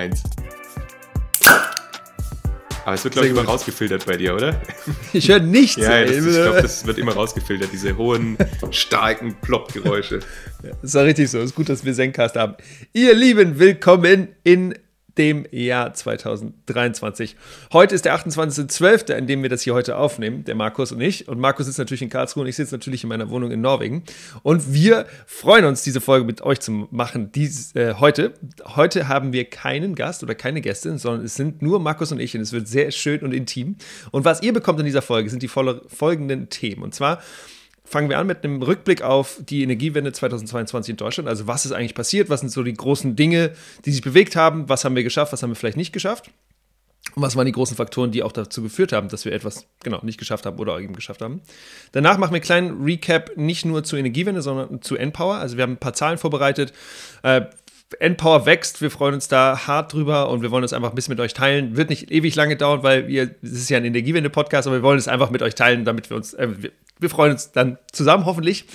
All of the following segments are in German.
Eins. Aber es wird, glaube ich, immer rausgefiltert bei dir, oder? Ich höre nichts. ja, das, ich glaube, das wird immer rausgefiltert, diese hohen, starken Plopp-Geräusche. Ja, das war richtig so. Es ist gut, dass wir Zencast haben. Ihr Lieben, willkommen in dem Jahr 2023. Heute ist der 28.12., an dem wir das hier heute aufnehmen, der Markus und ich. Und Markus sitzt natürlich in Karlsruhe und ich sitze natürlich in meiner Wohnung in Norwegen. Und wir freuen uns, diese Folge mit euch zu machen dies, äh, heute. Heute haben wir keinen Gast oder keine Gästin, sondern es sind nur Markus und ich und es wird sehr schön und intim. Und was ihr bekommt in dieser Folge sind die folgenden Themen. Und zwar fangen wir an mit einem Rückblick auf die Energiewende 2022 in Deutschland. Also was ist eigentlich passiert? Was sind so die großen Dinge, die sich bewegt haben? Was haben wir geschafft? Was haben wir vielleicht nicht geschafft? Und was waren die großen Faktoren, die auch dazu geführt haben, dass wir etwas genau nicht geschafft haben oder eben geschafft haben? Danach machen wir einen kleinen Recap nicht nur zur Energiewende, sondern zu Endpower. Also wir haben ein paar Zahlen vorbereitet. Äh, Endpower wächst, wir freuen uns da hart drüber und wir wollen es einfach ein bisschen mit euch teilen. Wird nicht ewig lange dauern, weil wir, es ist ja ein Energiewende-Podcast, aber wir wollen es einfach mit euch teilen, damit wir uns, äh, wir, wir, freuen uns dann zusammen hoffentlich.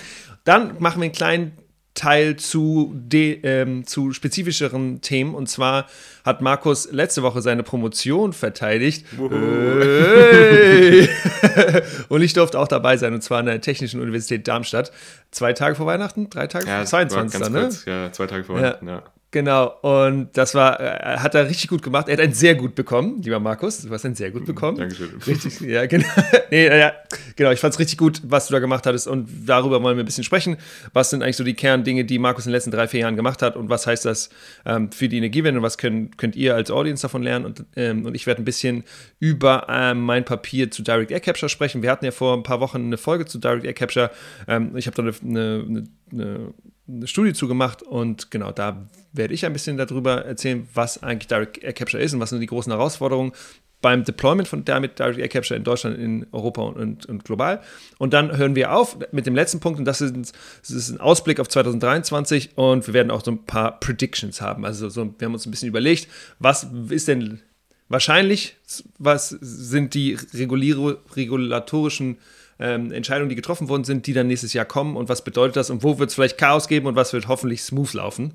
Dann machen wir einen kleinen Teil zu, de, ähm, zu spezifischeren Themen. Und zwar hat Markus letzte Woche seine Promotion verteidigt. Hey. und ich durfte auch dabei sein, und zwar an der Technischen Universität Darmstadt. Zwei Tage vor Weihnachten? Drei Tage? Ja, 22. Ne? Kurz, ja, zwei Tage vor Weihnachten, ja. ja. Genau, und das war, äh, hat er richtig gut gemacht. Er hat ein sehr gut bekommen, lieber Markus. Du hast ein sehr gut mhm, bekommen. Dankeschön. Richtig, ja, genau. nee, ja, genau, ich fand es richtig gut, was du da gemacht hattest. Und darüber wollen wir ein bisschen sprechen. Was sind eigentlich so die Kerndinge, die Markus in den letzten drei, vier Jahren gemacht hat? Und was heißt das ähm, für die Energiewende? Und was können, könnt ihr als Audience davon lernen? Und, ähm, und ich werde ein bisschen über ähm, mein Papier zu Direct Air Capture sprechen. Wir hatten ja vor ein paar Wochen eine Folge zu Direct Air Capture. Ähm, ich habe da eine, eine, eine eine Studie zugemacht und genau da werde ich ein bisschen darüber erzählen, was eigentlich Direct Air Capture ist und was sind die großen Herausforderungen beim Deployment von damit Direct Air Capture in Deutschland, in Europa und, und, global. Und dann hören wir auf mit dem letzten Punkt und das ist, das ist, ein Ausblick auf 2023 und wir werden auch so ein paar Predictions haben. Also so, wir haben uns ein bisschen überlegt, was ist denn wahrscheinlich, was sind die regulatorischen ähm, Entscheidungen, die getroffen worden sind, die dann nächstes Jahr kommen und was bedeutet das und wo wird es vielleicht Chaos geben und was wird hoffentlich smooth laufen.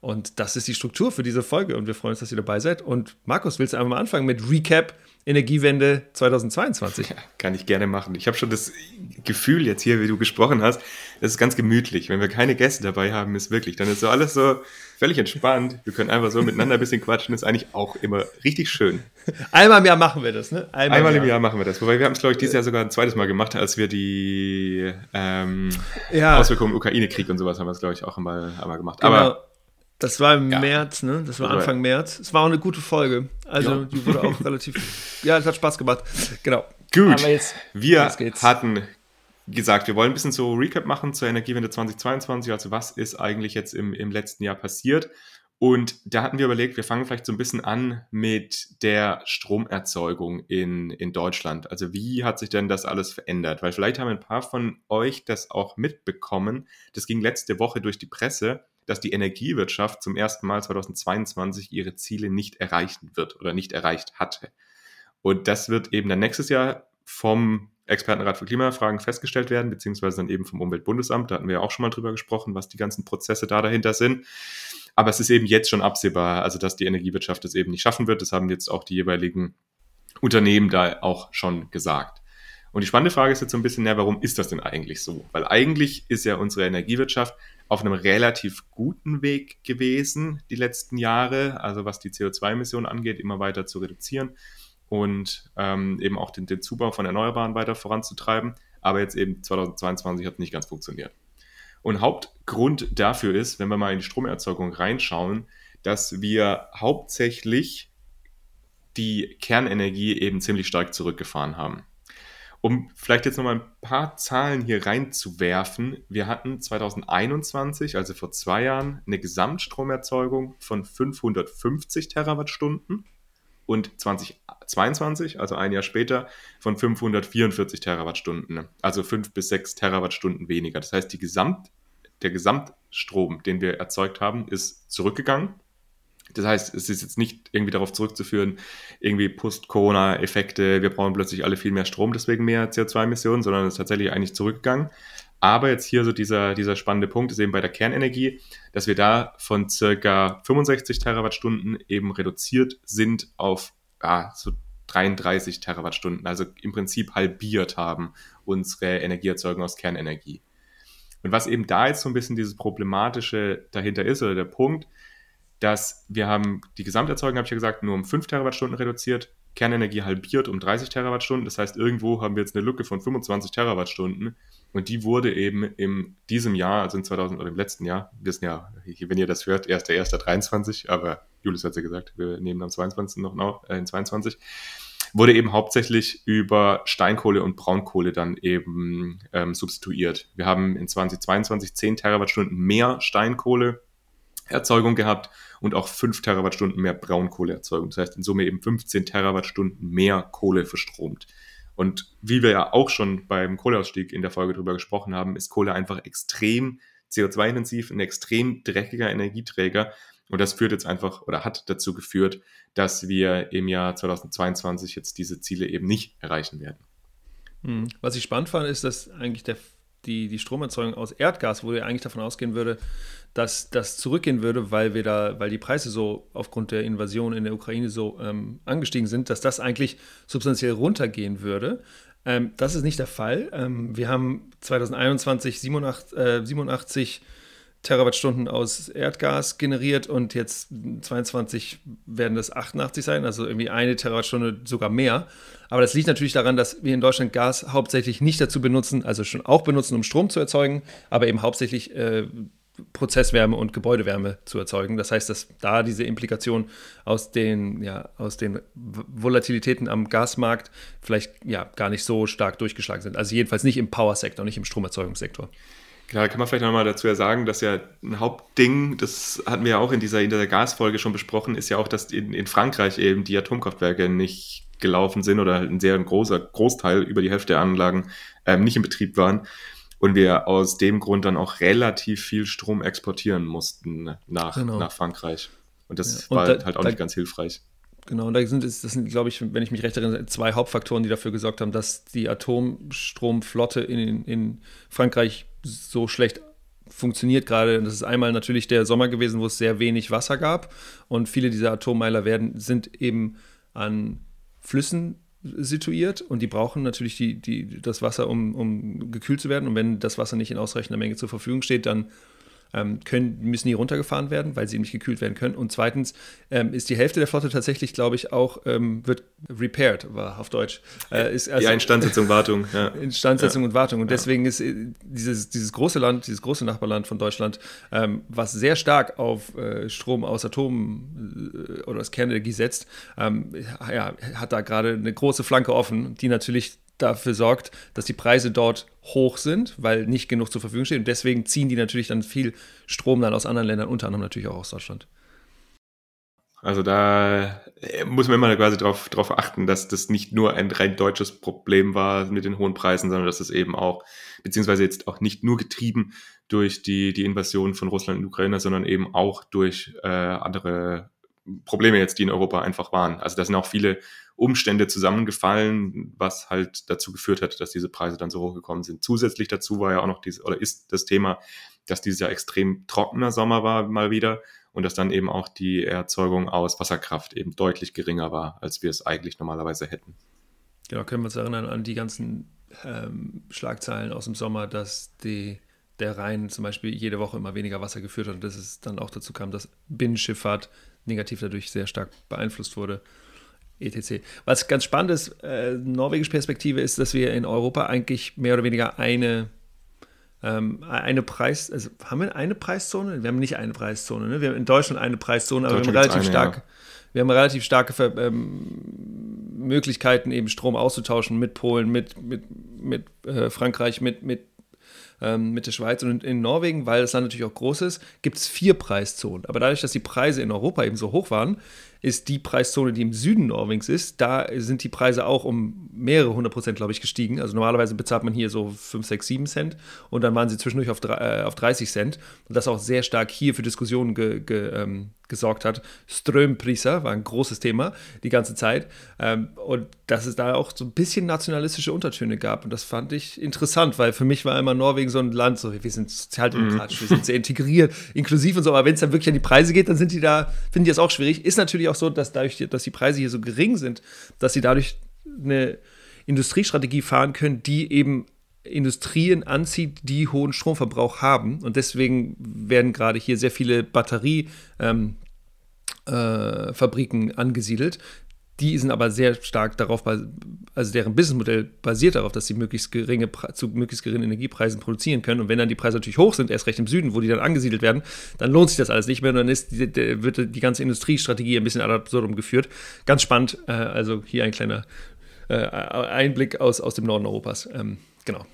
Und das ist die Struktur für diese Folge und wir freuen uns, dass ihr dabei seid. Und Markus, willst du einfach mal anfangen mit Recap Energiewende 2022? Ja, kann ich gerne machen. Ich habe schon das Gefühl jetzt hier, wie du gesprochen hast, das ist ganz gemütlich. Wenn wir keine Gäste dabei haben, ist wirklich, dann ist so alles so völlig entspannt. Wir können einfach so miteinander ein bisschen quatschen, ist eigentlich auch immer richtig schön. Einmal im Jahr machen wir das, ne? Einmal, Einmal im, Jahr. Jahr. machen wir das. Wobei wir haben es, glaube ich, dieses Jahr sogar ein zweites Mal gemacht, als wir die ähm, ja. Auswirkungen Ukraine-Krieg und sowas haben wir es, glaube ich, auch einmal, einmal gemacht. Genau. Aber das war im ja. März, ne? Das war Anfang März. Es war auch eine gute Folge. Also, ja. die wurde auch relativ. Ja, es hat Spaß gemacht. Genau. Gut. Jetzt, wir hatten gesagt, wir wollen ein bisschen so Recap machen zur Energiewende 2022. Also, was ist eigentlich jetzt im, im letzten Jahr passiert? Und da hatten wir überlegt, wir fangen vielleicht so ein bisschen an mit der Stromerzeugung in, in Deutschland. Also wie hat sich denn das alles verändert? Weil vielleicht haben ein paar von euch das auch mitbekommen. Das ging letzte Woche durch die Presse dass die Energiewirtschaft zum ersten Mal 2022 ihre Ziele nicht erreichen wird oder nicht erreicht hatte. Und das wird eben dann nächstes Jahr vom Expertenrat für Klimafragen festgestellt werden, beziehungsweise dann eben vom Umweltbundesamt. Da hatten wir ja auch schon mal drüber gesprochen, was die ganzen Prozesse da dahinter sind. Aber es ist eben jetzt schon absehbar, also dass die Energiewirtschaft es eben nicht schaffen wird. Das haben jetzt auch die jeweiligen Unternehmen da auch schon gesagt. Und die spannende Frage ist jetzt so ein bisschen, ja, warum ist das denn eigentlich so? Weil eigentlich ist ja unsere Energiewirtschaft auf einem relativ guten Weg gewesen die letzten Jahre, also was die CO2-Emissionen angeht, immer weiter zu reduzieren und ähm, eben auch den, den Zubau von Erneuerbaren weiter voranzutreiben. Aber jetzt eben 2022 hat nicht ganz funktioniert. Und Hauptgrund dafür ist, wenn wir mal in die Stromerzeugung reinschauen, dass wir hauptsächlich die Kernenergie eben ziemlich stark zurückgefahren haben. Um vielleicht jetzt nochmal ein paar Zahlen hier reinzuwerfen. Wir hatten 2021, also vor zwei Jahren, eine Gesamtstromerzeugung von 550 Terawattstunden und 2022, also ein Jahr später, von 544 Terawattstunden. Also fünf bis sechs Terawattstunden weniger. Das heißt, die Gesamt, der Gesamtstrom, den wir erzeugt haben, ist zurückgegangen das heißt, es ist jetzt nicht irgendwie darauf zurückzuführen, irgendwie Post-Corona-Effekte, wir brauchen plötzlich alle viel mehr Strom, deswegen mehr CO2-Emissionen, sondern es ist tatsächlich eigentlich zurückgegangen. Aber jetzt hier so dieser, dieser spannende Punkt ist eben bei der Kernenergie, dass wir da von circa 65 Terawattstunden eben reduziert sind auf ja, so 33 Terawattstunden, also im Prinzip halbiert haben unsere Energieerzeugung aus Kernenergie. Und was eben da jetzt so ein bisschen dieses Problematische dahinter ist, oder der Punkt, dass wir haben die Gesamterzeugung, habe ich ja gesagt, nur um 5 Terawattstunden reduziert, Kernenergie halbiert um 30 Terawattstunden. Das heißt, irgendwo haben wir jetzt eine Lücke von 25 Terawattstunden. Und die wurde eben in diesem Jahr, also in 2000 oder im letzten Jahr, wir wissen ja, wenn ihr das hört, 1.1.23, aber Julius hat ja gesagt, wir nehmen am 22. noch, noch äh, in 22, wurde eben hauptsächlich über Steinkohle und Braunkohle dann eben ähm, substituiert. Wir haben in 2022 10 Terawattstunden mehr Steinkohleerzeugung gehabt und auch 5 Terawattstunden mehr Braunkohleerzeugung. Das heißt, in Summe eben 15 Terawattstunden mehr Kohle verstromt. Und wie wir ja auch schon beim Kohleausstieg in der Folge drüber gesprochen haben, ist Kohle einfach extrem CO2-intensiv, ein extrem dreckiger Energieträger. Und das führt jetzt einfach oder hat dazu geführt, dass wir im Jahr 2022 jetzt diese Ziele eben nicht erreichen werden. Hm. Was ich spannend fand, ist, dass eigentlich der, die, die Stromerzeugung aus Erdgas, wo ihr eigentlich davon ausgehen würde, dass das zurückgehen würde, weil wir da, weil die Preise so aufgrund der Invasion in der Ukraine so ähm, angestiegen sind, dass das eigentlich substanziell runtergehen würde. Ähm, das ist nicht der Fall. Ähm, wir haben 2021 87, äh, 87 Terawattstunden aus Erdgas generiert und jetzt 22 werden das 88 sein, also irgendwie eine Terawattstunde sogar mehr. Aber das liegt natürlich daran, dass wir in Deutschland Gas hauptsächlich nicht dazu benutzen, also schon auch benutzen, um Strom zu erzeugen, aber eben hauptsächlich äh, Prozesswärme und Gebäudewärme zu erzeugen. Das heißt, dass da diese Implikation aus den, ja, aus den Volatilitäten am Gasmarkt vielleicht ja, gar nicht so stark durchgeschlagen sind. Also jedenfalls nicht im Powersektor, nicht im Stromerzeugungssektor. Genau, da kann man vielleicht nochmal dazu ja sagen, dass ja ein Hauptding, das hatten wir ja auch in dieser, in dieser Gasfolge schon besprochen, ist ja auch, dass in, in Frankreich eben die Atomkraftwerke nicht gelaufen sind oder ein sehr großer Großteil, über die Hälfte der Anlagen, ähm, nicht in Betrieb waren und wir aus dem Grund dann auch relativ viel Strom exportieren mussten nach, genau. nach Frankreich. Und das ja. und war da, halt auch da, nicht ganz hilfreich. Genau, und da sind, das sind, glaube ich, wenn ich mich recht erinnere, zwei Hauptfaktoren, die dafür gesorgt haben, dass die Atomstromflotte in, in Frankreich so schlecht funktioniert gerade. Das ist einmal natürlich der Sommer gewesen, wo es sehr wenig Wasser gab. Und viele dieser Atommeiler werden, sind eben an Flüssen situiert und die brauchen natürlich die, die, das Wasser, um, um gekühlt zu werden. Und wenn das Wasser nicht in ausreichender Menge zur Verfügung steht, dann können, müssen die runtergefahren werden, weil sie nicht gekühlt werden können. Und zweitens ähm, ist die Hälfte der Flotte tatsächlich, glaube ich, auch, ähm, wird repaired, war auf Deutsch. Äh, ist also, ja, Instandsetzung, Wartung. Ja. Instandsetzung ja. und Wartung. Und deswegen ist äh, dieses, dieses große Land, dieses große Nachbarland von Deutschland, ähm, was sehr stark auf äh, Strom aus Atom äh, oder aus Kernenergie setzt, ähm, ja, hat da gerade eine große Flanke offen, die natürlich dafür sorgt, dass die Preise dort hoch sind, weil nicht genug zur Verfügung steht. Und deswegen ziehen die natürlich dann viel Strom dann aus anderen Ländern, unter anderem natürlich auch aus Deutschland. Also da äh, muss man immer quasi darauf drauf achten, dass das nicht nur ein rein deutsches Problem war mit den hohen Preisen, sondern dass es eben auch, beziehungsweise jetzt auch nicht nur getrieben durch die, die Invasion von Russland in Ukraine, sondern eben auch durch äh, andere Probleme jetzt, die in Europa einfach waren. Also da sind auch viele Umstände zusammengefallen, was halt dazu geführt hat, dass diese Preise dann so hochgekommen sind. Zusätzlich dazu war ja auch noch dieses, oder ist das Thema, dass dieses Jahr extrem trockener Sommer war mal wieder und dass dann eben auch die Erzeugung aus Wasserkraft eben deutlich geringer war, als wir es eigentlich normalerweise hätten. Genau, können wir uns erinnern an die ganzen ähm, Schlagzeilen aus dem Sommer, dass die, der Rhein zum Beispiel jede Woche immer weniger Wasser geführt hat und dass es dann auch dazu kam, dass Binnenschifffahrt negativ dadurch sehr stark beeinflusst wurde etc. Was ganz spannend ist, äh, norwegische Perspektive ist, dass wir in Europa eigentlich mehr oder weniger eine, ähm, eine Preis, also haben wir eine Preiszone? Wir haben nicht eine Preiszone, ne? Wir haben in Deutschland eine Preiszone, aber wir haben relativ eine, stark. Ja. Wir haben relativ starke ähm, Möglichkeiten, eben Strom auszutauschen mit Polen, mit, mit, mit äh, Frankreich, mit, mit ähm, mit der Schweiz und in Norwegen, weil das Land natürlich auch groß ist, gibt es vier Preiszonen. Aber dadurch, dass die Preise in Europa eben so hoch waren, ist die Preiszone, die im Süden Norwegens ist. Da sind die Preise auch um mehrere hundert Prozent, glaube ich, gestiegen. Also normalerweise bezahlt man hier so 5, 6, 7 Cent und dann waren sie zwischendurch auf, äh, auf 30 Cent. Und das auch sehr stark hier für Diskussionen ge, ge, ähm, gesorgt hat. Strömpriser war ein großes Thema die ganze Zeit. Ähm, und dass es da auch so ein bisschen nationalistische Untertöne gab. Und das fand ich interessant, weil für mich war immer Norwegen so ein Land, so wir sind sozialdemokratisch, mhm. wir sind sehr integriert, inklusiv und so. Aber wenn es dann wirklich an die Preise geht, dann sind die da, finden die das auch schwierig. Ist natürlich auch so, dass dadurch, dass die Preise hier so gering sind, dass sie dadurch eine Industriestrategie fahren können, die eben Industrien anzieht, die hohen Stromverbrauch haben. Und deswegen werden gerade hier sehr viele Batteriefabriken ähm, äh, angesiedelt. Die sind aber sehr stark darauf, also deren Businessmodell basiert darauf, dass sie möglichst geringe, zu möglichst geringen Energiepreisen produzieren können. Und wenn dann die Preise natürlich hoch sind, erst recht im Süden, wo die dann angesiedelt werden, dann lohnt sich das alles nicht mehr. Und dann ist wird die ganze Industriestrategie ein bisschen ad absurdum geführt. Ganz spannend. Äh, also hier ein kleiner äh, Einblick aus, aus dem Norden Europas. Genau.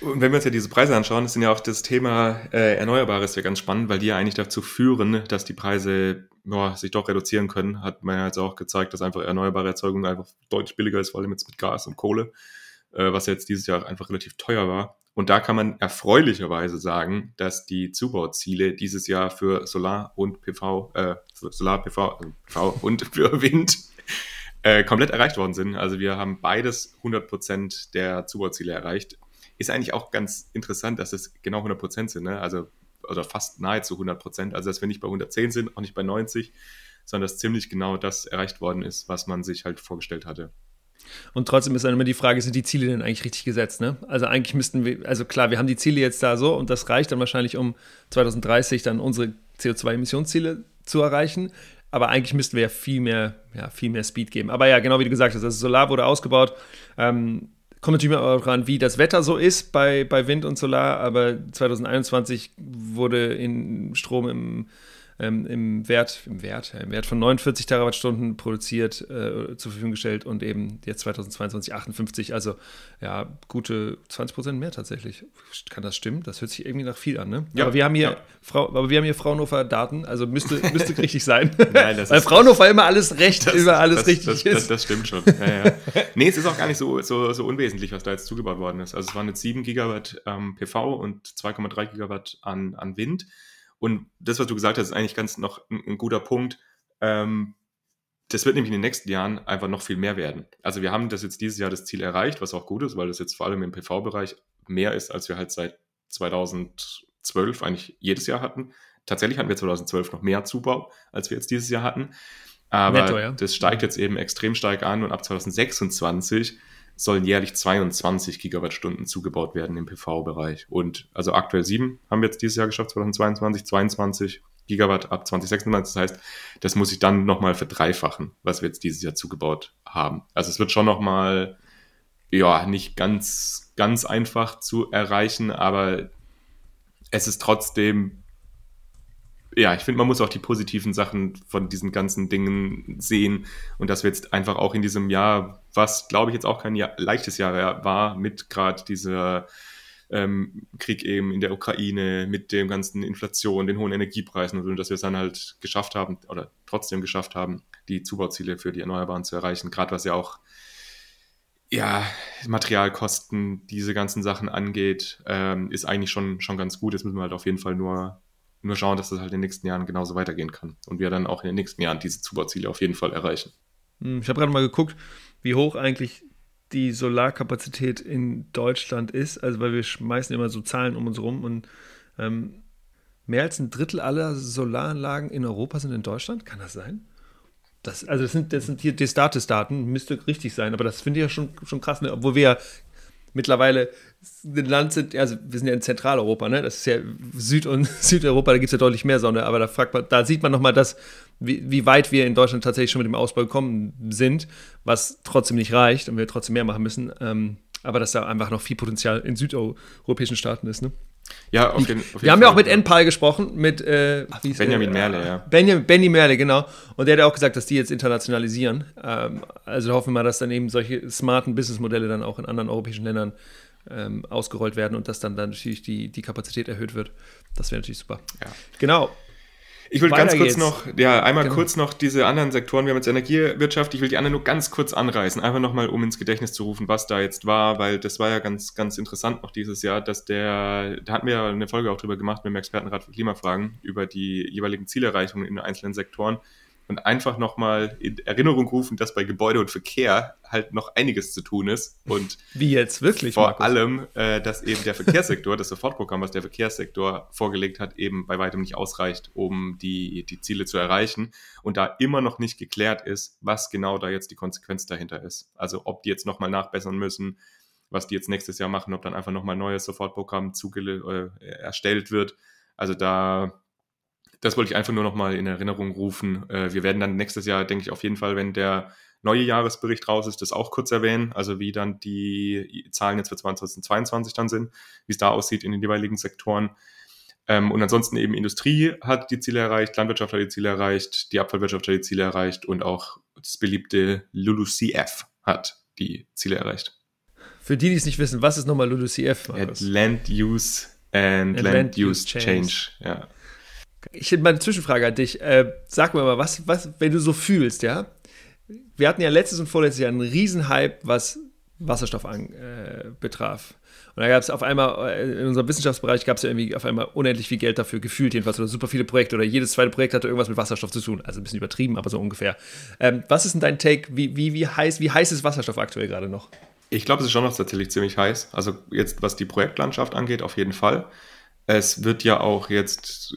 Und wenn wir uns ja diese Preise anschauen, ist ja auch das Thema äh, Erneuerbares ja ganz spannend, weil die ja eigentlich dazu führen, dass die Preise ja, sich doch reduzieren können. Hat man ja jetzt auch gezeigt, dass einfach erneuerbare Erzeugung einfach deutlich billiger ist, vor allem jetzt mit Gas und Kohle, äh, was jetzt dieses Jahr einfach relativ teuer war. Und da kann man erfreulicherweise sagen, dass die Zubauziele dieses Jahr für Solar und PV, äh, Solar, PV, äh, PV und für Wind äh, komplett erreicht worden sind. Also wir haben beides 100% der Zubauziele erreicht. Ist eigentlich auch ganz interessant, dass es genau 100% sind. Ne? Also oder fast nahezu 100 Prozent. Also, dass wir nicht bei 110 sind, auch nicht bei 90, sondern dass ziemlich genau das erreicht worden ist, was man sich halt vorgestellt hatte. Und trotzdem ist dann immer die Frage, sind die Ziele denn eigentlich richtig gesetzt? Ne? Also eigentlich müssten wir, also klar, wir haben die Ziele jetzt da so und das reicht dann wahrscheinlich, um 2030 dann unsere CO2-Emissionsziele zu erreichen. Aber eigentlich müssten wir ja viel mehr, ja, viel mehr Speed geben. Aber ja, genau wie du gesagt hast, also Solar wurde ausgebaut. Ähm, Kommt natürlich auch daran, wie das Wetter so ist bei, bei Wind und Solar, aber 2021 wurde in Strom im ähm, im Wert, im Wert, im Wert von 49 Terawattstunden produziert, äh, zur Verfügung gestellt und eben jetzt 2022 58, also ja, gute 20 Prozent mehr tatsächlich. Kann das stimmen? Das hört sich irgendwie nach viel an, ne? Ja, aber wir haben hier, ja. Frau, aber wir haben hier Fraunhofer Daten, also müsste, müsste richtig sein. Nein, das Weil ist, Fraunhofer immer alles recht, das, immer alles das, richtig das, ist. Das, stimmt schon. Ja, ja. nee, es ist auch gar nicht so, so, so unwesentlich, was da jetzt zugebaut worden ist. Also es waren jetzt 7 Gigawatt ähm, PV und 2,3 Gigawatt an, an Wind. Und das, was du gesagt hast, ist eigentlich ganz noch ein, ein guter Punkt. Ähm, das wird nämlich in den nächsten Jahren einfach noch viel mehr werden. Also wir haben das jetzt dieses Jahr das Ziel erreicht, was auch gut ist, weil das jetzt vor allem im PV-Bereich mehr ist, als wir halt seit 2012 eigentlich jedes Jahr hatten. Tatsächlich hatten wir 2012 noch mehr Zubau, als wir jetzt dieses Jahr hatten. Aber Netto, ja. das steigt jetzt eben extrem stark an und ab 2026 sollen jährlich 22 Gigawattstunden zugebaut werden im PV-Bereich. Und also aktuell 7 haben wir jetzt dieses Jahr geschafft, 2022, 22 Gigawatt ab 2026. Das heißt, das muss ich dann nochmal verdreifachen, was wir jetzt dieses Jahr zugebaut haben. Also es wird schon nochmal, ja, nicht ganz, ganz einfach zu erreichen, aber es ist trotzdem ja, ich finde, man muss auch die positiven Sachen von diesen ganzen Dingen sehen und dass wir jetzt einfach auch in diesem Jahr, was glaube ich jetzt auch kein Jahr, leichtes Jahr war, mit gerade dieser ähm, Krieg eben in der Ukraine, mit dem ganzen Inflation, den hohen Energiepreisen und dass wir es dann halt geschafft haben oder trotzdem geschafft haben, die Zubauziele für die Erneuerbaren zu erreichen, gerade was ja auch ja, Materialkosten, diese ganzen Sachen angeht, ähm, ist eigentlich schon, schon ganz gut. Jetzt müssen wir halt auf jeden Fall nur nur schauen, dass das halt in den nächsten Jahren genauso weitergehen kann. Und wir dann auch in den nächsten Jahren diese Zubauziele auf jeden Fall erreichen. Hm, ich habe gerade mal geguckt, wie hoch eigentlich die Solarkapazität in Deutschland ist. Also, weil wir schmeißen immer so Zahlen um uns rum und ähm, mehr als ein Drittel aller Solaranlagen in Europa sind in Deutschland. Kann das sein? Das, also das sind, das sind hier Destatis-Daten, müsste richtig sein, aber das finde ich ja schon, schon krass, ne? obwohl wir ja mittlerweile ein Land sind, also wir sind ja in Zentraleuropa, ne? Das ist ja Süd- und Südeuropa, da gibt es ja deutlich mehr Sonne, aber da fragt man, da sieht man nochmal das, wie, wie weit wir in Deutschland tatsächlich schon mit dem Ausbau gekommen sind, was trotzdem nicht reicht und wir trotzdem mehr machen müssen. Ähm, aber dass da einfach noch viel Potenzial in südeuropäischen Staaten ist, ne? Ja, auf jeden, auf Wir haben ja auch mit Enpal gesprochen, mit äh, Benjamin äh, Merle, ja. Benjamin, Benny Merle, genau. Und der hat auch gesagt, dass die jetzt internationalisieren. Ähm, also hoffen wir mal, dass dann eben solche smarten Businessmodelle dann auch in anderen europäischen Ländern ähm, ausgerollt werden und dass dann, dann natürlich die, die Kapazität erhöht wird. Das wäre natürlich super. Ja. Genau. Ich will ganz kurz geht's. noch, ja, einmal genau. kurz noch diese anderen Sektoren. Wir haben jetzt Energiewirtschaft. Ich will die anderen nur ganz kurz anreißen. Einfach nochmal, um ins Gedächtnis zu rufen, was da jetzt war, weil das war ja ganz, ganz interessant noch dieses Jahr, dass der, da hatten wir ja eine Folge auch drüber gemacht mit dem Expertenrat für Klimafragen über die jeweiligen Zielerreichungen in den einzelnen Sektoren und einfach nochmal in Erinnerung rufen, dass bei Gebäude und Verkehr halt noch einiges zu tun ist. Und wie jetzt wirklich? Vor Markus? allem, äh, dass eben der Verkehrssektor, das Sofortprogramm, was der Verkehrssektor vorgelegt hat, eben bei weitem nicht ausreicht, um die, die Ziele zu erreichen. Und da immer noch nicht geklärt ist, was genau da jetzt die Konsequenz dahinter ist. Also ob die jetzt nochmal nachbessern müssen, was die jetzt nächstes Jahr machen, ob dann einfach nochmal ein neues Sofortprogramm äh, erstellt wird. Also da das wollte ich einfach nur noch mal in Erinnerung rufen. Äh, wir werden dann nächstes Jahr, denke ich, auf jeden Fall, wenn der neue Jahresbericht raus ist, das auch kurz erwähnen. Also wie dann die Zahlen jetzt für 2022 dann sind, wie es da aussieht in den jeweiligen Sektoren. Ähm, und ansonsten eben Industrie hat die Ziele erreicht, Landwirtschaft hat die Ziele erreicht, die Abfallwirtschaft hat die Ziele erreicht und auch das beliebte LULUCF hat die Ziele erreicht. Für die, die es nicht wissen, was ist nochmal LULUCF? Land Use and, and Land, Land, Use Change. Change. Ja. Ich hätte mal eine Zwischenfrage an dich. Äh, sag mir mal, was, was, wenn du so fühlst, ja? Wir hatten ja letztes und vorletztes Jahr einen Riesenhype, was Wasserstoff an, äh, betraf. Und da gab es auf einmal, äh, in unserem Wissenschaftsbereich gab es ja irgendwie auf einmal unendlich viel Geld dafür, gefühlt jedenfalls, oder super viele Projekte, oder jedes zweite Projekt hatte irgendwas mit Wasserstoff zu tun. Also ein bisschen übertrieben, aber so ungefähr. Ähm, was ist denn dein Take? Wie, wie, wie, heiß, wie heiß ist Wasserstoff aktuell gerade noch? Ich glaube, es ist schon noch tatsächlich ziemlich heiß. Also jetzt, was die Projektlandschaft angeht, auf jeden Fall. Es wird ja auch jetzt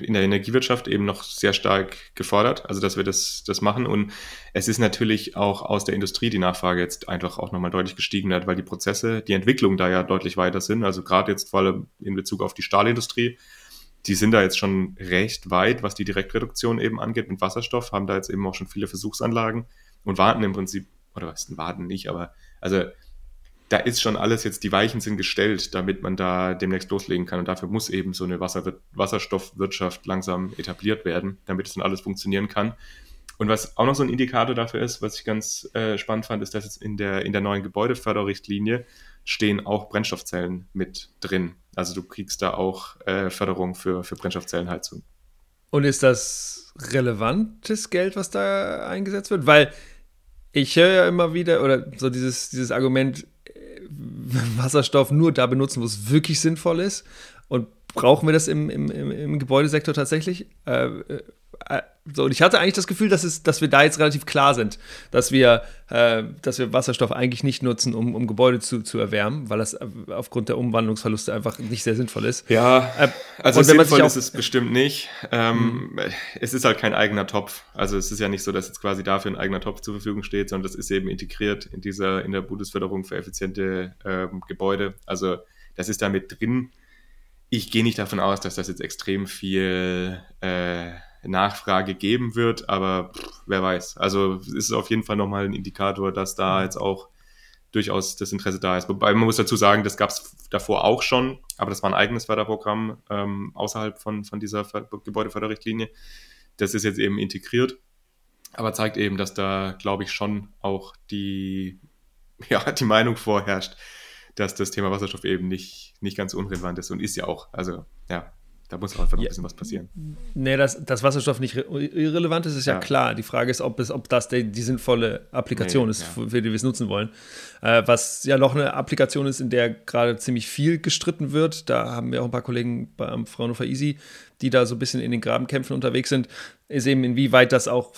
in der Energiewirtschaft eben noch sehr stark gefordert, also dass wir das, das machen. Und es ist natürlich auch aus der Industrie die Nachfrage jetzt einfach auch nochmal deutlich gestiegen hat, weil die Prozesse, die Entwicklung da ja deutlich weiter sind. Also gerade jetzt vor allem in Bezug auf die Stahlindustrie, die sind da jetzt schon recht weit, was die Direktreduktion eben angeht mit Wasserstoff, haben da jetzt eben auch schon viele Versuchsanlagen und warten im Prinzip, oder was warten nicht, aber also da ist schon alles jetzt, die Weichen sind gestellt, damit man da demnächst loslegen kann. Und dafür muss eben so eine Wasser Wasserstoffwirtschaft langsam etabliert werden, damit es dann alles funktionieren kann. Und was auch noch so ein Indikator dafür ist, was ich ganz äh, spannend fand, ist, dass jetzt in der, in der neuen Gebäudeförderrichtlinie stehen auch Brennstoffzellen mit drin. Also du kriegst da auch äh, Förderung für, für Brennstoffzellenheizung. Und ist das relevantes Geld, was da eingesetzt wird? Weil ich höre ja immer wieder, oder so dieses, dieses Argument, Wasserstoff nur da benutzen, wo es wirklich sinnvoll ist. Und brauchen wir das im, im, im Gebäudesektor tatsächlich? Äh, äh, so, und ich hatte eigentlich das Gefühl, dass, es, dass wir da jetzt relativ klar sind, dass wir, äh, dass wir Wasserstoff eigentlich nicht nutzen, um, um Gebäude zu, zu erwärmen, weil das äh, aufgrund der Umwandlungsverluste einfach nicht sehr sinnvoll ist. Ja, äh, also sinnvoll ist es bestimmt nicht. Ähm, mhm. Es ist halt kein eigener Topf. Also es ist ja nicht so, dass jetzt quasi dafür ein eigener Topf zur Verfügung steht, sondern das ist eben integriert in dieser, in der Bundesförderung für effiziente ähm, Gebäude. Also das ist da mit drin. Ich gehe nicht davon aus, dass das jetzt extrem viel äh, Nachfrage geben wird, aber pff, wer weiß. Also es ist auf jeden Fall nochmal ein Indikator, dass da jetzt auch durchaus das Interesse da ist. Wobei man muss dazu sagen, das gab es davor auch schon, aber das war ein eigenes Förderprogramm ähm, außerhalb von, von dieser Gebäudeförderrichtlinie. Das ist jetzt eben integriert, aber zeigt eben, dass da, glaube ich, schon auch die, ja, die Meinung vorherrscht, dass das Thema Wasserstoff eben nicht, nicht ganz unrelevant ist und ist ja auch. Also ja, da muss einfach noch ein bisschen was passieren. Nee, dass, dass Wasserstoff nicht irrelevant ist, ist ja, ja, klar. Die Frage ist, ob, es, ob das die, die sinnvolle Applikation nee, ist, ja. für, die wir es nutzen wollen. Äh, was ja noch eine Applikation ist, in der gerade ziemlich viel gestritten wird. Da haben wir auch ein paar Kollegen beim Fraunhofer Easy, die da so ein bisschen in den Grabenkämpfen unterwegs sind, ist eben, inwieweit das auch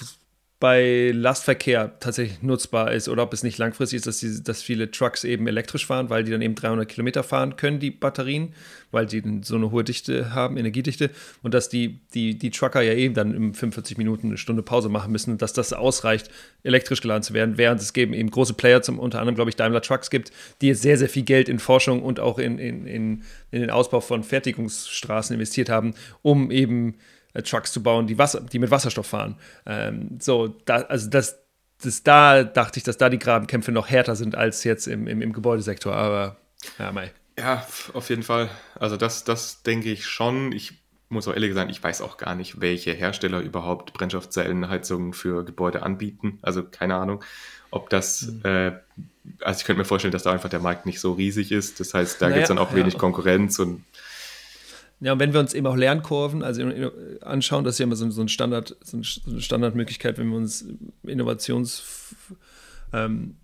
bei Lastverkehr tatsächlich nutzbar ist oder ob es nicht langfristig ist, dass, die, dass viele Trucks eben elektrisch fahren, weil die dann eben 300 Kilometer fahren können, die Batterien, weil die so eine hohe Dichte haben, Energiedichte und dass die, die, die Trucker ja eben dann in 45 Minuten eine Stunde Pause machen müssen, dass das ausreicht, elektrisch geladen zu werden, während es eben, eben große Player, zum unter anderem glaube ich Daimler Trucks gibt, die jetzt sehr, sehr viel Geld in Forschung und auch in, in, in, in den Ausbau von Fertigungsstraßen investiert haben, um eben Trucks zu bauen, die, Wasser, die mit Wasserstoff fahren. Ähm, so, da, also das, das, da dachte ich, dass da die Grabenkämpfe noch härter sind als jetzt im, im, im Gebäudesektor, aber ja, mei. Ja, auf jeden Fall. Also das, das denke ich schon. Ich muss auch ehrlich sagen, ich weiß auch gar nicht, welche Hersteller überhaupt Brennstoffzellenheizungen für Gebäude anbieten. Also keine Ahnung, ob das, mhm. äh, also ich könnte mir vorstellen, dass da einfach der Markt nicht so riesig ist. Das heißt, da naja, gibt es dann auch wenig ja. Konkurrenz und ja, und wenn wir uns eben auch Lernkurven, also anschauen. Das ist ja immer so, so ein Standard, so eine Standardmöglichkeit, wenn wir uns Innovations, ähm,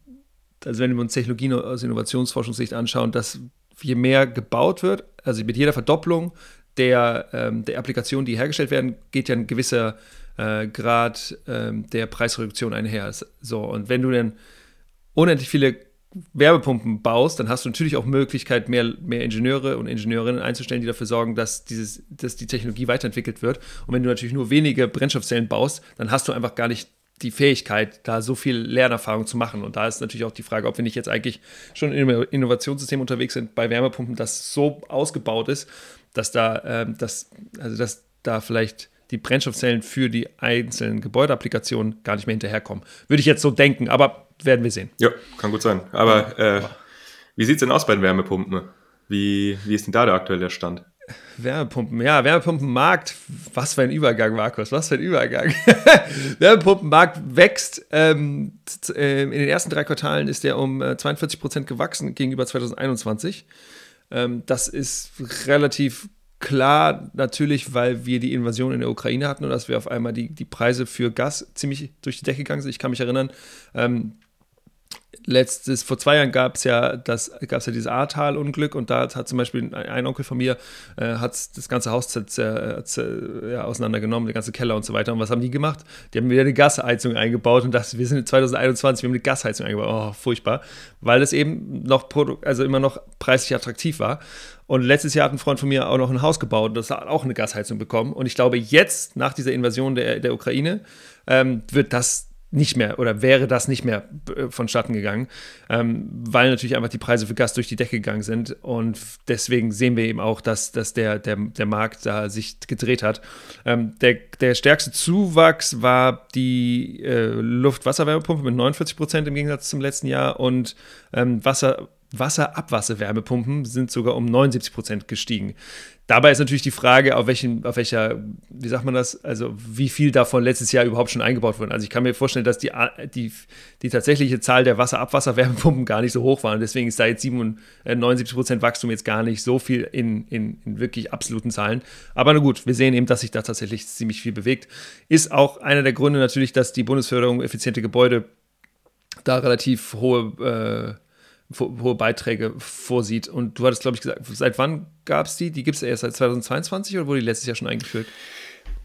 also wenn wir uns Technologien aus Innovationsforschungssicht anschauen, dass je mehr gebaut wird, also mit jeder Verdopplung der, ähm, der Applikationen, die hergestellt werden, geht ja ein gewisser äh, Grad ähm, der Preisreduktion einher. So, und wenn du dann unendlich viele Wärmepumpen baust, dann hast du natürlich auch Möglichkeit, mehr, mehr Ingenieure und Ingenieurinnen einzustellen, die dafür sorgen, dass, dieses, dass die Technologie weiterentwickelt wird. Und wenn du natürlich nur wenige Brennstoffzellen baust, dann hast du einfach gar nicht die Fähigkeit, da so viel Lernerfahrung zu machen. Und da ist natürlich auch die Frage, ob wir nicht jetzt eigentlich schon einem Innovationssystem unterwegs sind bei Wärmepumpen, das so ausgebaut ist, dass da, ähm, dass, also dass da vielleicht die Brennstoffzellen für die einzelnen Gebäudeapplikationen gar nicht mehr hinterherkommen. Würde ich jetzt so denken, aber werden wir sehen. Ja, kann gut sein. Aber äh, wie sieht es denn aus bei den Wärmepumpen? Wie, wie ist denn da der aktuelle Stand? Wärmepumpen, ja, Wärmepumpenmarkt, was für ein Übergang, Markus, was für ein Übergang. Wärmepumpenmarkt wächst. Ähm, äh, in den ersten drei Quartalen ist der um 42 äh, Prozent gewachsen gegenüber 2021. Ähm, das ist relativ klar, natürlich, weil wir die Invasion in der Ukraine hatten und dass wir auf einmal die, die Preise für Gas ziemlich durch die Decke gegangen sind. Ich kann mich erinnern, ähm, letztes, vor zwei Jahren gab es ja das, gab es ja dieses Ahrtal-Unglück und da hat zum Beispiel ein, Onkel von mir äh, hat das ganze Haus ja, auseinandergenommen, der ganze Keller und so weiter. Und was haben die gemacht? Die haben wieder eine Gasheizung eingebaut und das, wir sind 2021, wir haben eine Gasheizung eingebaut. Oh, furchtbar. Weil das eben noch, also immer noch preislich attraktiv war. Und letztes Jahr hat ein Freund von mir auch noch ein Haus gebaut und das hat auch eine Gasheizung bekommen. Und ich glaube, jetzt, nach dieser Invasion der, der Ukraine, ähm, wird das nicht mehr oder wäre das nicht mehr äh, vonstatten gegangen, ähm, weil natürlich einfach die Preise für Gas durch die Decke gegangen sind. Und deswegen sehen wir eben auch, dass, dass der, der, der Markt da sich gedreht hat. Ähm, der, der stärkste Zuwachs war die äh, Luft-Wasserwärmepumpe mit 49 Prozent im Gegensatz zum letzten Jahr und ähm, Wasser, Wasserabwasserwärmepumpen sind sogar um 79 Prozent gestiegen. Dabei ist natürlich die Frage, auf, welchen, auf welcher, wie sagt man das, also wie viel davon letztes Jahr überhaupt schon eingebaut wurde. Also ich kann mir vorstellen, dass die, die, die tatsächliche Zahl der Wasserabwasserwärmepumpen gar nicht so hoch war. Und deswegen ist da jetzt 79 Prozent Wachstum jetzt gar nicht so viel in, in, in wirklich absoluten Zahlen. Aber na gut, wir sehen eben, dass sich da tatsächlich ziemlich viel bewegt. Ist auch einer der Gründe natürlich, dass die Bundesförderung effiziente Gebäude da relativ hohe äh, hohe Beiträge vorsieht. Und du hattest, glaube ich, gesagt, seit wann gab es die? Die gibt es erst seit 2022 oder wurde die letztes Jahr schon eingeführt?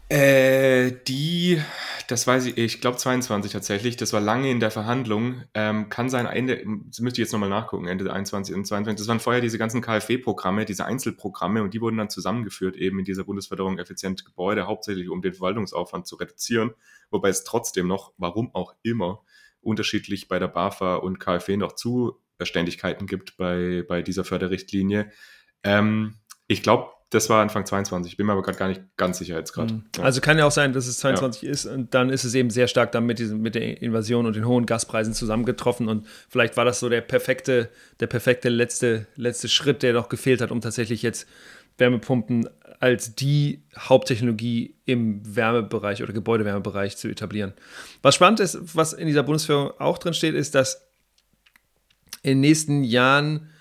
Äh, die, das weiß ich, ich glaube 22 tatsächlich. Das war lange in der Verhandlung. Ähm, kann sein Ende, das müsste ich jetzt nochmal nachgucken, Ende 21 und 22. Das waren vorher diese ganzen KfW-Programme, diese Einzelprogramme und die wurden dann zusammengeführt eben in dieser Bundesförderung effiziente Gebäude, hauptsächlich um den Verwaltungsaufwand zu reduzieren. Wobei es trotzdem noch, warum auch immer, unterschiedlich bei der BAFA und KfW noch zu Ständigkeiten gibt bei, bei dieser Förderrichtlinie. Ähm, ich glaube, das war Anfang 22. Ich bin mir aber gerade gar nicht ganz sicher jetzt gerade. Mhm. Ja. Also kann ja auch sein, dass es 22 ja. ist und dann ist es eben sehr stark dann mit, diesem, mit der Invasion und den hohen Gaspreisen zusammengetroffen und vielleicht war das so der perfekte, der perfekte letzte, letzte Schritt, der noch gefehlt hat, um tatsächlich jetzt Wärmepumpen als die Haupttechnologie im Wärmebereich oder Gebäudewärmebereich zu etablieren. Was spannend ist, was in dieser Bundesführung auch drin steht, ist, dass in den nächsten Jahren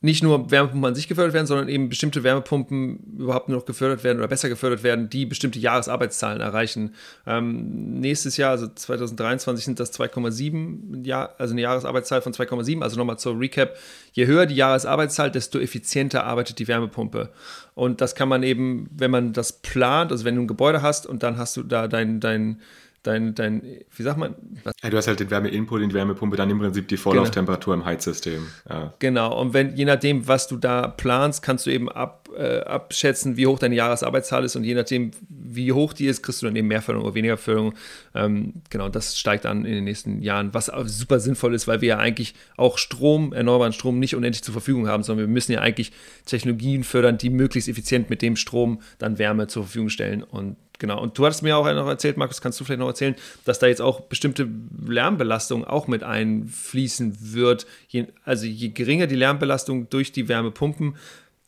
nicht nur Wärmepumpen an sich gefördert werden, sondern eben bestimmte Wärmepumpen überhaupt nur noch gefördert werden oder besser gefördert werden, die bestimmte Jahresarbeitszahlen erreichen. Ähm, nächstes Jahr, also 2023, sind das 2,7, ja, also eine Jahresarbeitszahl von 2,7. Also nochmal zur Recap: Je höher die Jahresarbeitszahl, desto effizienter arbeitet die Wärmepumpe. Und das kann man eben, wenn man das plant, also wenn du ein Gebäude hast und dann hast du da dein, dein dein, dein, wie sagt man? Ja, du hast halt den Wärmeinput in die Wärmepumpe, dann im Prinzip die Vorlauftemperatur genau. im Heizsystem. Ja. Genau, und wenn, je nachdem, was du da planst, kannst du eben ab, äh, abschätzen, wie hoch deine Jahresarbeitszahl ist und je nachdem, wie hoch die ist, kriegst du dann eben mehr Förderung oder weniger Förderung. Ähm, genau, das steigt dann in den nächsten Jahren, was super sinnvoll ist, weil wir ja eigentlich auch Strom, erneuerbaren Strom nicht unendlich zur Verfügung haben, sondern wir müssen ja eigentlich Technologien fördern, die möglichst effizient mit dem Strom dann Wärme zur Verfügung stellen und Genau, und du hattest mir auch noch erzählt, Markus, kannst du vielleicht noch erzählen, dass da jetzt auch bestimmte Lärmbelastung auch mit einfließen wird. Je, also je geringer die Lärmbelastung durch die Wärmepumpen,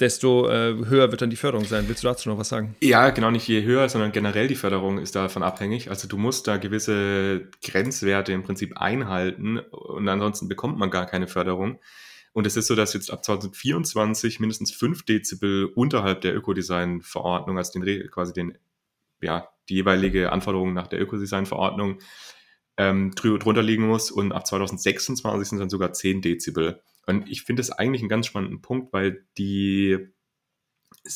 desto äh, höher wird dann die Förderung sein. Willst du dazu noch was sagen? Ja, genau, nicht je höher, sondern generell die Förderung ist davon abhängig. Also du musst da gewisse Grenzwerte im Prinzip einhalten und ansonsten bekommt man gar keine Förderung. Und es ist so, dass jetzt ab 2024 mindestens 5 Dezibel unterhalb der Ökodesign-Verordnung, also den, quasi den ja, die jeweilige Anforderung nach der Ökodesign-Verordnung ähm, drunter liegen muss und ab 2026 sind dann sogar 10 Dezibel. Und ich finde das eigentlich einen ganz spannenden Punkt, weil die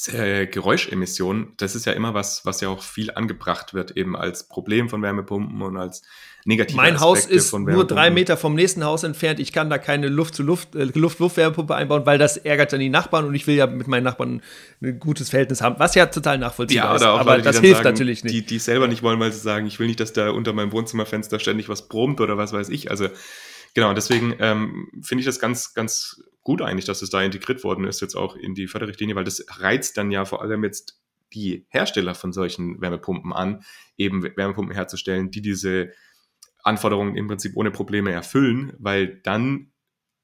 äh, Geräuschemissionen, das ist ja immer was, was ja auch viel angebracht wird, eben als Problem von Wärmepumpen und als negative Mein Aspekte Haus ist nur drei Meter vom nächsten Haus entfernt. Ich kann da keine Luft-zu-Luft, äh, Luft-Luft-Wärmepumpe einbauen, weil das ärgert dann die Nachbarn und ich will ja mit meinen Nachbarn ein gutes Verhältnis haben, was ja total nachvollziehbar ja, ist. Aber Leute, das hilft sagen, natürlich nicht. Die, die selber nicht wollen, weil sie sagen, ich will nicht, dass da unter meinem Wohnzimmerfenster ständig was brummt oder was weiß ich. Also genau, deswegen ähm, finde ich das ganz, ganz gut eigentlich, dass es da integriert worden ist, jetzt auch in die Förderrichtlinie, weil das reizt dann ja vor allem jetzt die Hersteller von solchen Wärmepumpen an, eben Wärmepumpen herzustellen, die diese Anforderungen im Prinzip ohne Probleme erfüllen, weil dann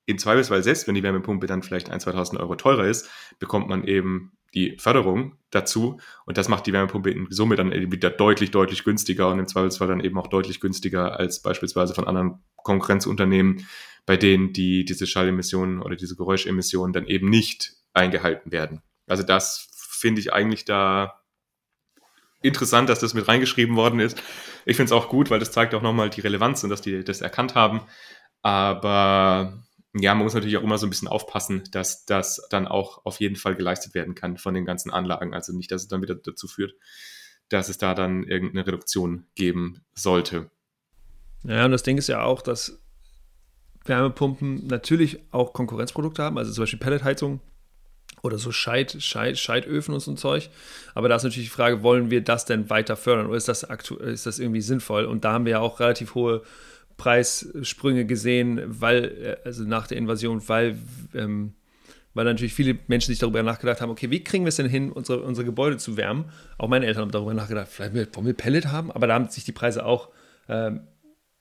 im Zweifelsfall, selbst wenn die Wärmepumpe dann vielleicht 1.000, 2.000 Euro teurer ist, bekommt man eben die Förderung dazu. Und das macht die Wärmepumpe in Summe dann wieder deutlich, deutlich günstiger und im Zweifelsfall dann eben auch deutlich günstiger als beispielsweise von anderen Konkurrenzunternehmen, bei denen die, diese Schallemissionen oder diese Geräuschemissionen dann eben nicht eingehalten werden. Also das finde ich eigentlich da interessant, dass das mit reingeschrieben worden ist. Ich finde es auch gut, weil das zeigt auch nochmal die Relevanz und dass die das erkannt haben. Aber ja, man muss natürlich auch immer so ein bisschen aufpassen, dass das dann auch auf jeden Fall geleistet werden kann von den ganzen Anlagen. Also nicht, dass es dann wieder dazu führt, dass es da dann irgendeine Reduktion geben sollte. Ja, und das Ding ist ja auch, dass Wärmepumpen natürlich auch Konkurrenzprodukte haben, also zum Beispiel Pelletheizung oder so Scheit, Scheit, Scheitöfen und so ein Zeug. Aber da ist natürlich die Frage, wollen wir das denn weiter fördern oder ist das, ist das irgendwie sinnvoll? Und da haben wir ja auch relativ hohe Preissprünge gesehen, weil, äh, also nach der Invasion, weil, ähm, weil natürlich viele Menschen sich darüber nachgedacht haben, okay, wie kriegen wir es denn hin, unsere, unsere Gebäude zu wärmen? Auch meine Eltern haben darüber nachgedacht, vielleicht wollen wir Pellet haben, aber da haben sich die Preise auch ähm,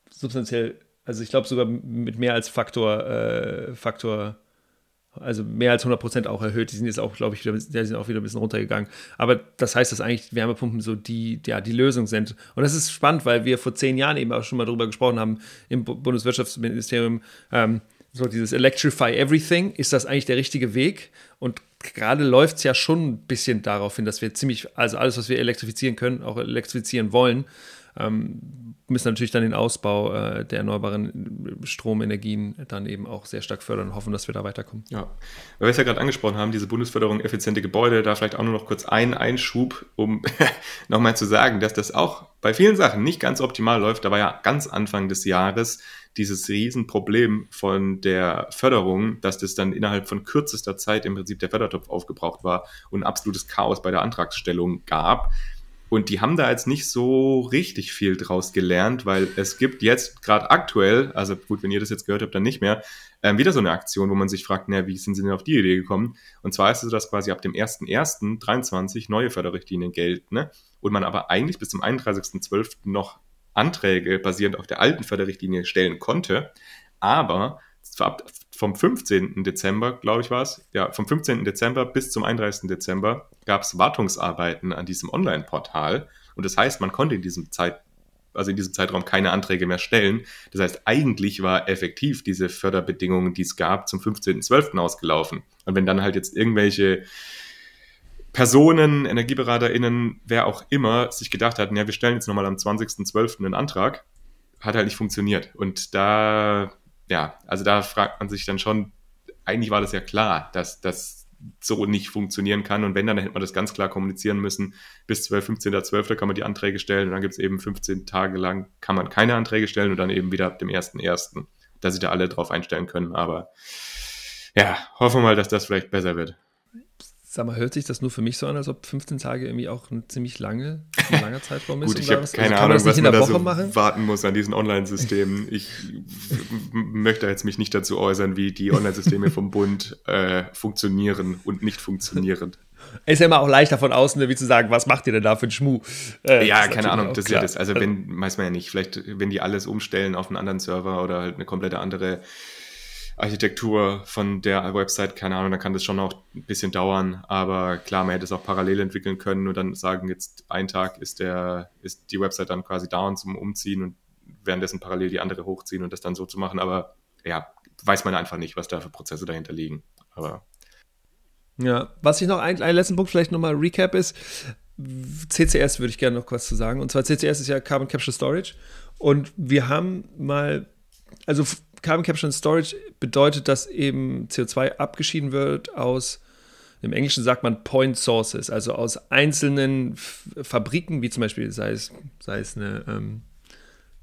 substanziell, also ich glaube sogar mit mehr als Faktor, äh, Faktor also mehr als 100 Prozent auch erhöht. Die sind jetzt auch, glaube ich, wieder, die sind auch wieder ein bisschen runtergegangen. Aber das heißt, dass eigentlich Wärmepumpen so die, ja, die Lösung sind. Und das ist spannend, weil wir vor zehn Jahren eben auch schon mal darüber gesprochen haben im Bundeswirtschaftsministerium. Ähm, so dieses Electrify Everything, ist das eigentlich der richtige Weg? Und gerade läuft es ja schon ein bisschen darauf hin, dass wir ziemlich, also alles, was wir elektrifizieren können, auch elektrifizieren wollen ähm, müssen natürlich dann den Ausbau äh, der erneuerbaren Stromenergien dann eben auch sehr stark fördern und hoffen, dass wir da weiterkommen. Ja, weil wir es ja gerade angesprochen haben, diese Bundesförderung effiziente Gebäude, da vielleicht auch nur noch kurz einen Einschub, um nochmal zu sagen, dass das auch bei vielen Sachen nicht ganz optimal läuft. Da war ja ganz Anfang des Jahres dieses Riesenproblem von der Förderung, dass das dann innerhalb von kürzester Zeit im Prinzip der Fördertopf aufgebraucht war und absolutes Chaos bei der Antragsstellung gab. Und die haben da jetzt nicht so richtig viel draus gelernt, weil es gibt jetzt gerade aktuell, also gut, wenn ihr das jetzt gehört habt, dann nicht mehr, äh, wieder so eine Aktion, wo man sich fragt, na, wie sind sie denn auf die Idee gekommen? Und zwar ist es so, dass quasi ab dem 1.1.23 neue Förderrichtlinien gelten, ne? und man aber eigentlich bis zum 31.12. noch Anträge basierend auf der alten Förderrichtlinie stellen konnte, aber vom 15. Dezember, glaube ich war es, ja, vom 15. Dezember bis zum 31. Dezember gab es Wartungsarbeiten an diesem Online-Portal. Und das heißt, man konnte in diesem Zeit, also in diesem Zeitraum keine Anträge mehr stellen. Das heißt, eigentlich war effektiv diese Förderbedingungen, die es gab, zum 15.12. ausgelaufen. Und wenn dann halt jetzt irgendwelche Personen, EnergieberaterInnen, wer auch immer, sich gedacht hatten, ja, wir stellen jetzt nochmal am 20.12. einen Antrag, hat halt nicht funktioniert. Und da ja, also da fragt man sich dann schon, eigentlich war das ja klar, dass das so nicht funktionieren kann. Und wenn, dann hätte man das ganz klar kommunizieren müssen. Bis 12, 15.12. kann man die Anträge stellen und dann gibt es eben 15 Tage lang, kann man keine Anträge stellen und dann eben wieder ab dem 1.1., dass sich da alle drauf einstellen können. Aber ja, hoffen wir mal, dass das vielleicht besser wird. Sag mal, hört sich das nur für mich so an, als ob 15 Tage irgendwie auch ein ziemlich lange, ein langer Zeitraum ist? Gut, ich habe keine also Ahnung, was man da so machen? warten muss an diesen Online-Systemen. Ich möchte jetzt mich nicht dazu äußern, wie die Online-Systeme vom Bund äh, funktionieren und nicht funktionieren. Ist ja immer auch leicht davon außen, wie zu sagen, was macht ihr denn da für einen Schmuh? Äh, ja, keine Ahnung, das ist ja das. Also, wenn, weiß man ja nicht, vielleicht, wenn die alles umstellen auf einen anderen Server oder halt eine komplette andere Architektur von der Website, keine Ahnung, dann kann das schon noch ein bisschen dauern. Aber klar, man hätte es auch parallel entwickeln können und dann sagen, jetzt ein Tag ist der, ist die Website dann quasi down zum Umziehen und währenddessen parallel die andere hochziehen und das dann so zu machen. Aber ja, weiß man einfach nicht, was da für Prozesse dahinter liegen. Aber ja, was ich noch, ein, einen letzten Punkt vielleicht nochmal Recap ist, CCS würde ich gerne noch was zu sagen. Und zwar CCS ist ja Carbon Capture Storage. Und wir haben mal, also Carbon Capture and Storage bedeutet, dass eben CO2 abgeschieden wird aus, im Englischen sagt man Point Sources, also aus einzelnen Fabriken, wie zum Beispiel, sei es, sei es eine, ähm,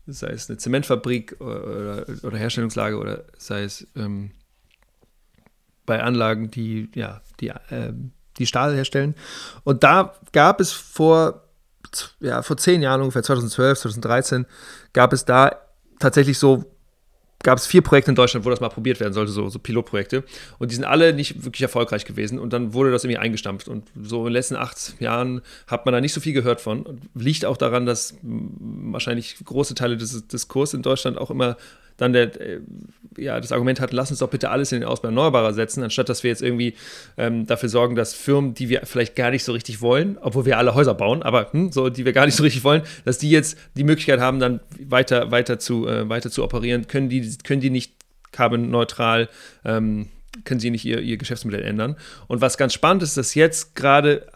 sei es eine Zementfabrik oder, oder, Herstellungslage oder sei es ähm, bei Anlagen, die, ja, die, äh, die Stahl herstellen. Und da gab es vor, ja, vor zehn Jahren, ungefähr 2012, 2013, gab es da tatsächlich so gab es vier Projekte in Deutschland, wo das mal probiert werden sollte, so, so, Pilotprojekte. Und die sind alle nicht wirklich erfolgreich gewesen. Und dann wurde das irgendwie eingestampft. Und so in den letzten acht Jahren hat man da nicht so viel gehört von. Und liegt auch daran, dass wahrscheinlich große Teile des Diskurs in Deutschland auch immer dann der, äh, ja, das Argument hat, lass uns doch bitte alles in den Ausbau erneuerbarer setzen, anstatt dass wir jetzt irgendwie ähm, dafür sorgen, dass Firmen, die wir vielleicht gar nicht so richtig wollen, obwohl wir alle Häuser bauen, aber hm, so, die wir gar nicht so richtig wollen, dass die jetzt die Möglichkeit haben, dann weiter, weiter, zu, äh, weiter zu operieren, können die, können die nicht carbon-neutral ähm, können sie nicht ihr, ihr Geschäftsmodell ändern. Und was ganz spannend ist, dass jetzt gerade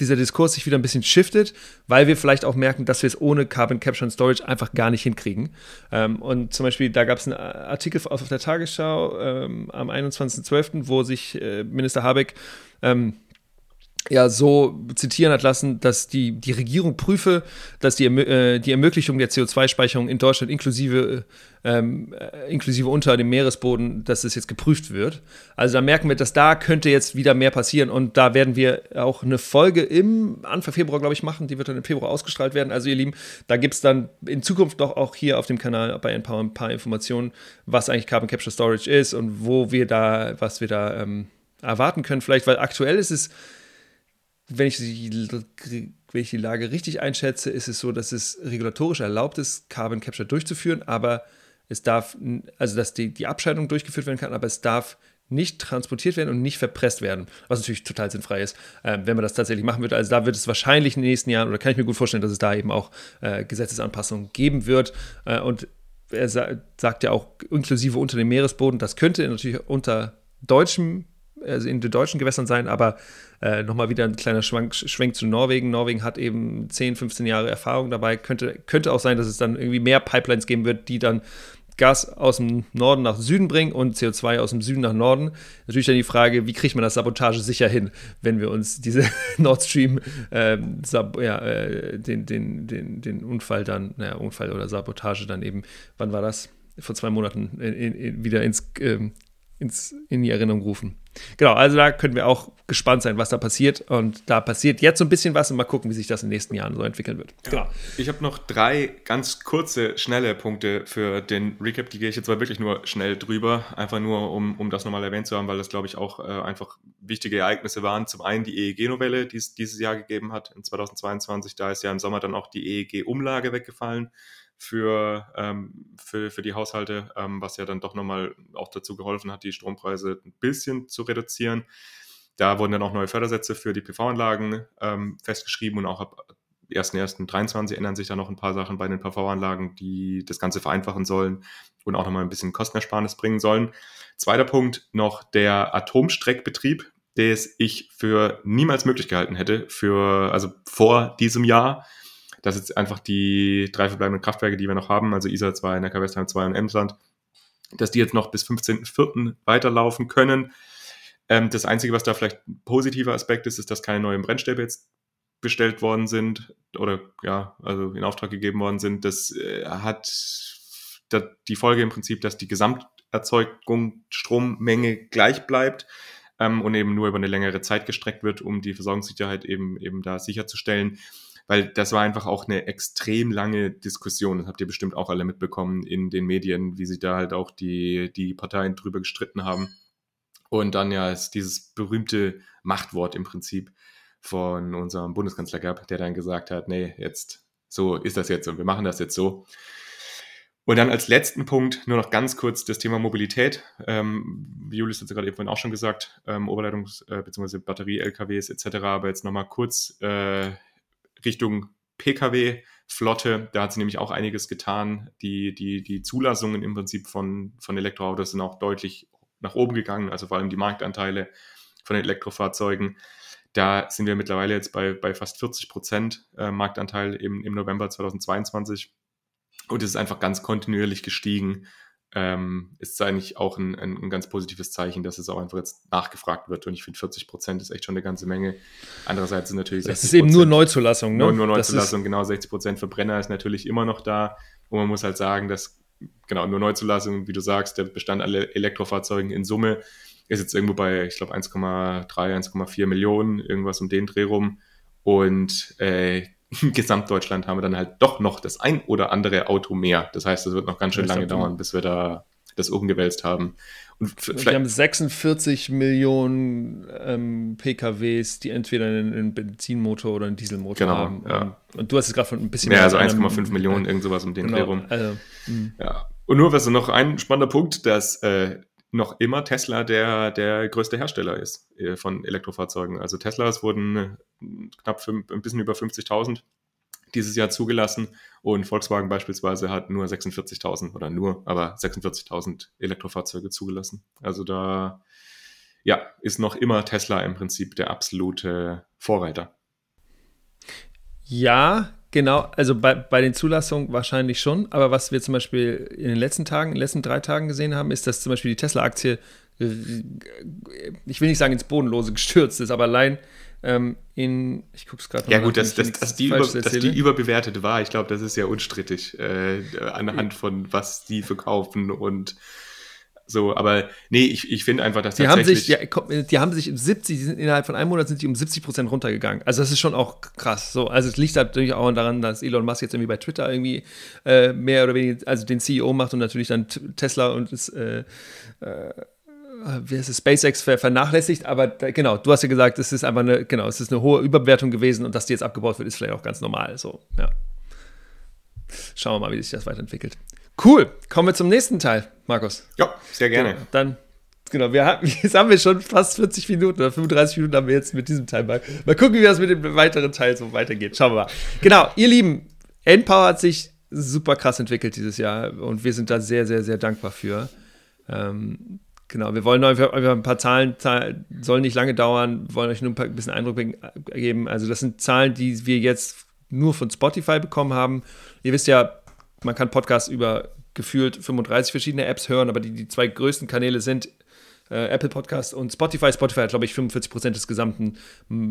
dieser Diskurs sich wieder ein bisschen shiftet, weil wir vielleicht auch merken, dass wir es ohne Carbon Capture and Storage einfach gar nicht hinkriegen. Ähm, und zum Beispiel, da gab es einen Artikel auf, der Tagesschau ähm, am 21.12., wo sich äh, Minister Habeck ähm, ja so zitieren hat lassen, dass die, die Regierung prüfe, dass die, äh, die Ermöglichung der CO2-Speicherung in Deutschland inklusive, ähm, äh, inklusive unter dem Meeresboden, dass es jetzt geprüft wird. Also da merken wir, dass da könnte jetzt wieder mehr passieren und da werden wir auch eine Folge im Anfang Februar, glaube ich, machen. Die wird dann im Februar ausgestrahlt werden. Also ihr Lieben, da gibt es dann in Zukunft doch auch hier auf dem Kanal bei Empower ein paar Informationen, was eigentlich Carbon Capture Storage ist und wo wir da, was wir da ähm, erwarten können. Vielleicht, weil aktuell ist es wenn ich, die, wenn ich die Lage richtig einschätze, ist es so, dass es regulatorisch erlaubt ist, Carbon Capture durchzuführen, aber es darf, also dass die, die Abscheidung durchgeführt werden kann, aber es darf nicht transportiert werden und nicht verpresst werden, was natürlich total sinnfrei ist, äh, wenn man das tatsächlich machen würde. Also da wird es wahrscheinlich in den nächsten Jahren, oder kann ich mir gut vorstellen, dass es da eben auch äh, Gesetzesanpassungen geben wird. Äh, und er sa sagt ja auch inklusive unter dem Meeresboden, das könnte natürlich unter deutschem also in den deutschen Gewässern sein, aber äh, nochmal wieder ein kleiner Schwank, Schwenk zu Norwegen. Norwegen hat eben 10, 15 Jahre Erfahrung dabei. Könnte, könnte auch sein, dass es dann irgendwie mehr Pipelines geben wird, die dann Gas aus dem Norden nach Süden bringen und CO2 aus dem Süden nach Norden. Natürlich dann die Frage, wie kriegt man das Sabotage sicher hin, wenn wir uns diese Nord Stream, äh, ja, äh, den, den, den, den Unfall dann, naja, Unfall oder Sabotage dann eben, wann war das? Vor zwei Monaten in, in, wieder ins, ähm, ins, in die Erinnerung rufen. Genau, also da können wir auch gespannt sein, was da passiert. Und da passiert jetzt so ein bisschen was und mal gucken, wie sich das in den nächsten Jahren so entwickeln wird. Ja. Genau. Ich habe noch drei ganz kurze, schnelle Punkte für den Recap. Die gehe ich jetzt mal wirklich nur schnell drüber. Einfach nur, um, um das nochmal erwähnt zu haben, weil das, glaube ich, auch äh, einfach wichtige Ereignisse waren. Zum einen die EEG-Novelle, die es dieses Jahr gegeben hat, in 2022. Da ist ja im Sommer dann auch die EEG-Umlage weggefallen für, ähm, für, für die Haushalte, ähm, was ja dann doch nochmal auch dazu geholfen hat, die Strompreise ein bisschen zu reduzieren. Da wurden dann auch neue Fördersätze für die PV-Anlagen ähm, festgeschrieben und auch ab 1.1.23 ändern sich da noch ein paar Sachen bei den PV-Anlagen, die das Ganze vereinfachen sollen und auch nochmal ein bisschen Kostenersparnis bringen sollen. Zweiter Punkt noch der Atomstreckbetrieb, des ich für niemals möglich gehalten hätte, für, also vor diesem Jahr dass jetzt einfach die drei verbleibenden Kraftwerke, die wir noch haben, also ISA 2, Neckarwestheim 2 und Emsland, dass die jetzt noch bis 15.04. weiterlaufen können. Ähm, das Einzige, was da vielleicht ein positiver Aspekt ist, ist, dass keine neuen Brennstäbe jetzt bestellt worden sind oder ja, also in Auftrag gegeben worden sind. Das äh, hat die Folge im Prinzip, dass die Gesamterzeugung Strommenge gleich bleibt ähm, und eben nur über eine längere Zeit gestreckt wird, um die Versorgungssicherheit eben, eben da sicherzustellen weil das war einfach auch eine extrem lange Diskussion. Das habt ihr bestimmt auch alle mitbekommen in den Medien, wie sich da halt auch die, die Parteien drüber gestritten haben. Und dann ja ist dieses berühmte Machtwort im Prinzip von unserem Bundeskanzler gab, der dann gesagt hat, nee, jetzt so ist das jetzt und wir machen das jetzt so. Und dann als letzten Punkt nur noch ganz kurz das Thema Mobilität. Ähm, Julius hat es gerade eben auch schon gesagt, ähm, Oberleitungs- äh, bzw. Batterie-LKWs etc. Aber jetzt nochmal kurz äh, Richtung Pkw-Flotte. Da hat sie nämlich auch einiges getan. Die, die, die Zulassungen im Prinzip von, von Elektroautos sind auch deutlich nach oben gegangen, also vor allem die Marktanteile von den Elektrofahrzeugen. Da sind wir mittlerweile jetzt bei, bei fast 40 Prozent äh, Marktanteil im, im November 2022. Und es ist einfach ganz kontinuierlich gestiegen. Ähm, ist eigentlich auch ein, ein, ein, ganz positives Zeichen, dass es auch einfach jetzt nachgefragt wird. Und ich finde, 40 Prozent ist echt schon eine ganze Menge. Andererseits sind natürlich 60 Das ist eben nur Neuzulassung, ne? Nur, nur Neuzulassung, genau. 60 Prozent Verbrenner ist natürlich immer noch da. Und man muss halt sagen, dass, genau, nur Neuzulassung, wie du sagst, der Bestand aller Elektrofahrzeugen in Summe ist jetzt irgendwo bei, ich glaube, 1,3, 1,4 Millionen, irgendwas um den Dreh rum. Und äh, Gesamtdeutschland haben wir dann halt doch noch das ein oder andere Auto mehr. Das heißt, es wird noch ganz schön lange dauern, bis wir da das umgewälzt haben. Und wir haben 46 Millionen ähm, PKWs, die entweder einen, einen, Benzinmotor oder einen Dieselmotor genau, haben. Ja. Und, du hast es gerade von ein bisschen mehr. Ja, also 1,5 Millionen, irgend sowas um den genau, Dreh rum. Also, hm. ja. Und nur was noch ein spannender Punkt, dass äh, noch immer Tesla der, der größte Hersteller ist äh, von Elektrofahrzeugen. Also Teslas wurden äh, knapp fünf, ein bisschen über 50.000 dieses Jahr zugelassen und Volkswagen beispielsweise hat nur 46.000 oder nur, aber 46.000 Elektrofahrzeuge zugelassen. Also da ja, ist noch immer Tesla im Prinzip der absolute Vorreiter. Ja, Genau, also bei, bei den Zulassungen wahrscheinlich schon, aber was wir zum Beispiel in den letzten Tagen, in den letzten drei Tagen gesehen haben, ist, dass zum Beispiel die Tesla-Aktie, ich will nicht sagen ins Bodenlose gestürzt ist, aber allein ähm, in, ich gucke es gerade Ja gut, dass, dass, dass, die über, dass die überbewertet war, ich glaube, das ist ja unstrittig äh, anhand von was die verkaufen und so, aber nee, ich, ich finde einfach, dass die haben sich, ja, die haben sich 70, die sind innerhalb von einem Monat sind die um 70 Prozent runtergegangen. Also das ist schon auch krass. So, also es liegt natürlich auch daran, dass Elon Musk jetzt irgendwie bei Twitter irgendwie äh, mehr oder weniger, also den CEO macht und natürlich dann Tesla und das, äh, äh, wie heißt es, SpaceX vernachlässigt, aber da, genau, du hast ja gesagt, es ist einfach eine, genau, es ist eine hohe Überbewertung gewesen und dass die jetzt abgebaut wird, ist vielleicht auch ganz normal. So, ja. Schauen wir mal, wie sich das weiterentwickelt. Cool. Kommen wir zum nächsten Teil, Markus. Ja, sehr gerne. Genau, dann, genau, wir haben, jetzt haben wir schon fast 40 Minuten oder 35 Minuten haben wir jetzt mit diesem Teil. Mal, mal gucken, wie das mit dem weiteren Teil so weitergeht. Schauen wir mal. Genau, ihr Lieben, Endpower hat sich super krass entwickelt dieses Jahr und wir sind da sehr, sehr, sehr dankbar für. Ähm, genau, wir wollen euch ein paar Zahlen, Zahlen, sollen nicht lange dauern, wollen euch nur ein bisschen Eindruck geben. Also, das sind Zahlen, die wir jetzt nur von Spotify bekommen haben. Ihr wisst ja, man kann Podcasts über gefühlt 35 verschiedene Apps hören, aber die, die zwei größten Kanäle sind äh, Apple Podcast und Spotify. Spotify hat, glaube ich, 45 Prozent des gesamten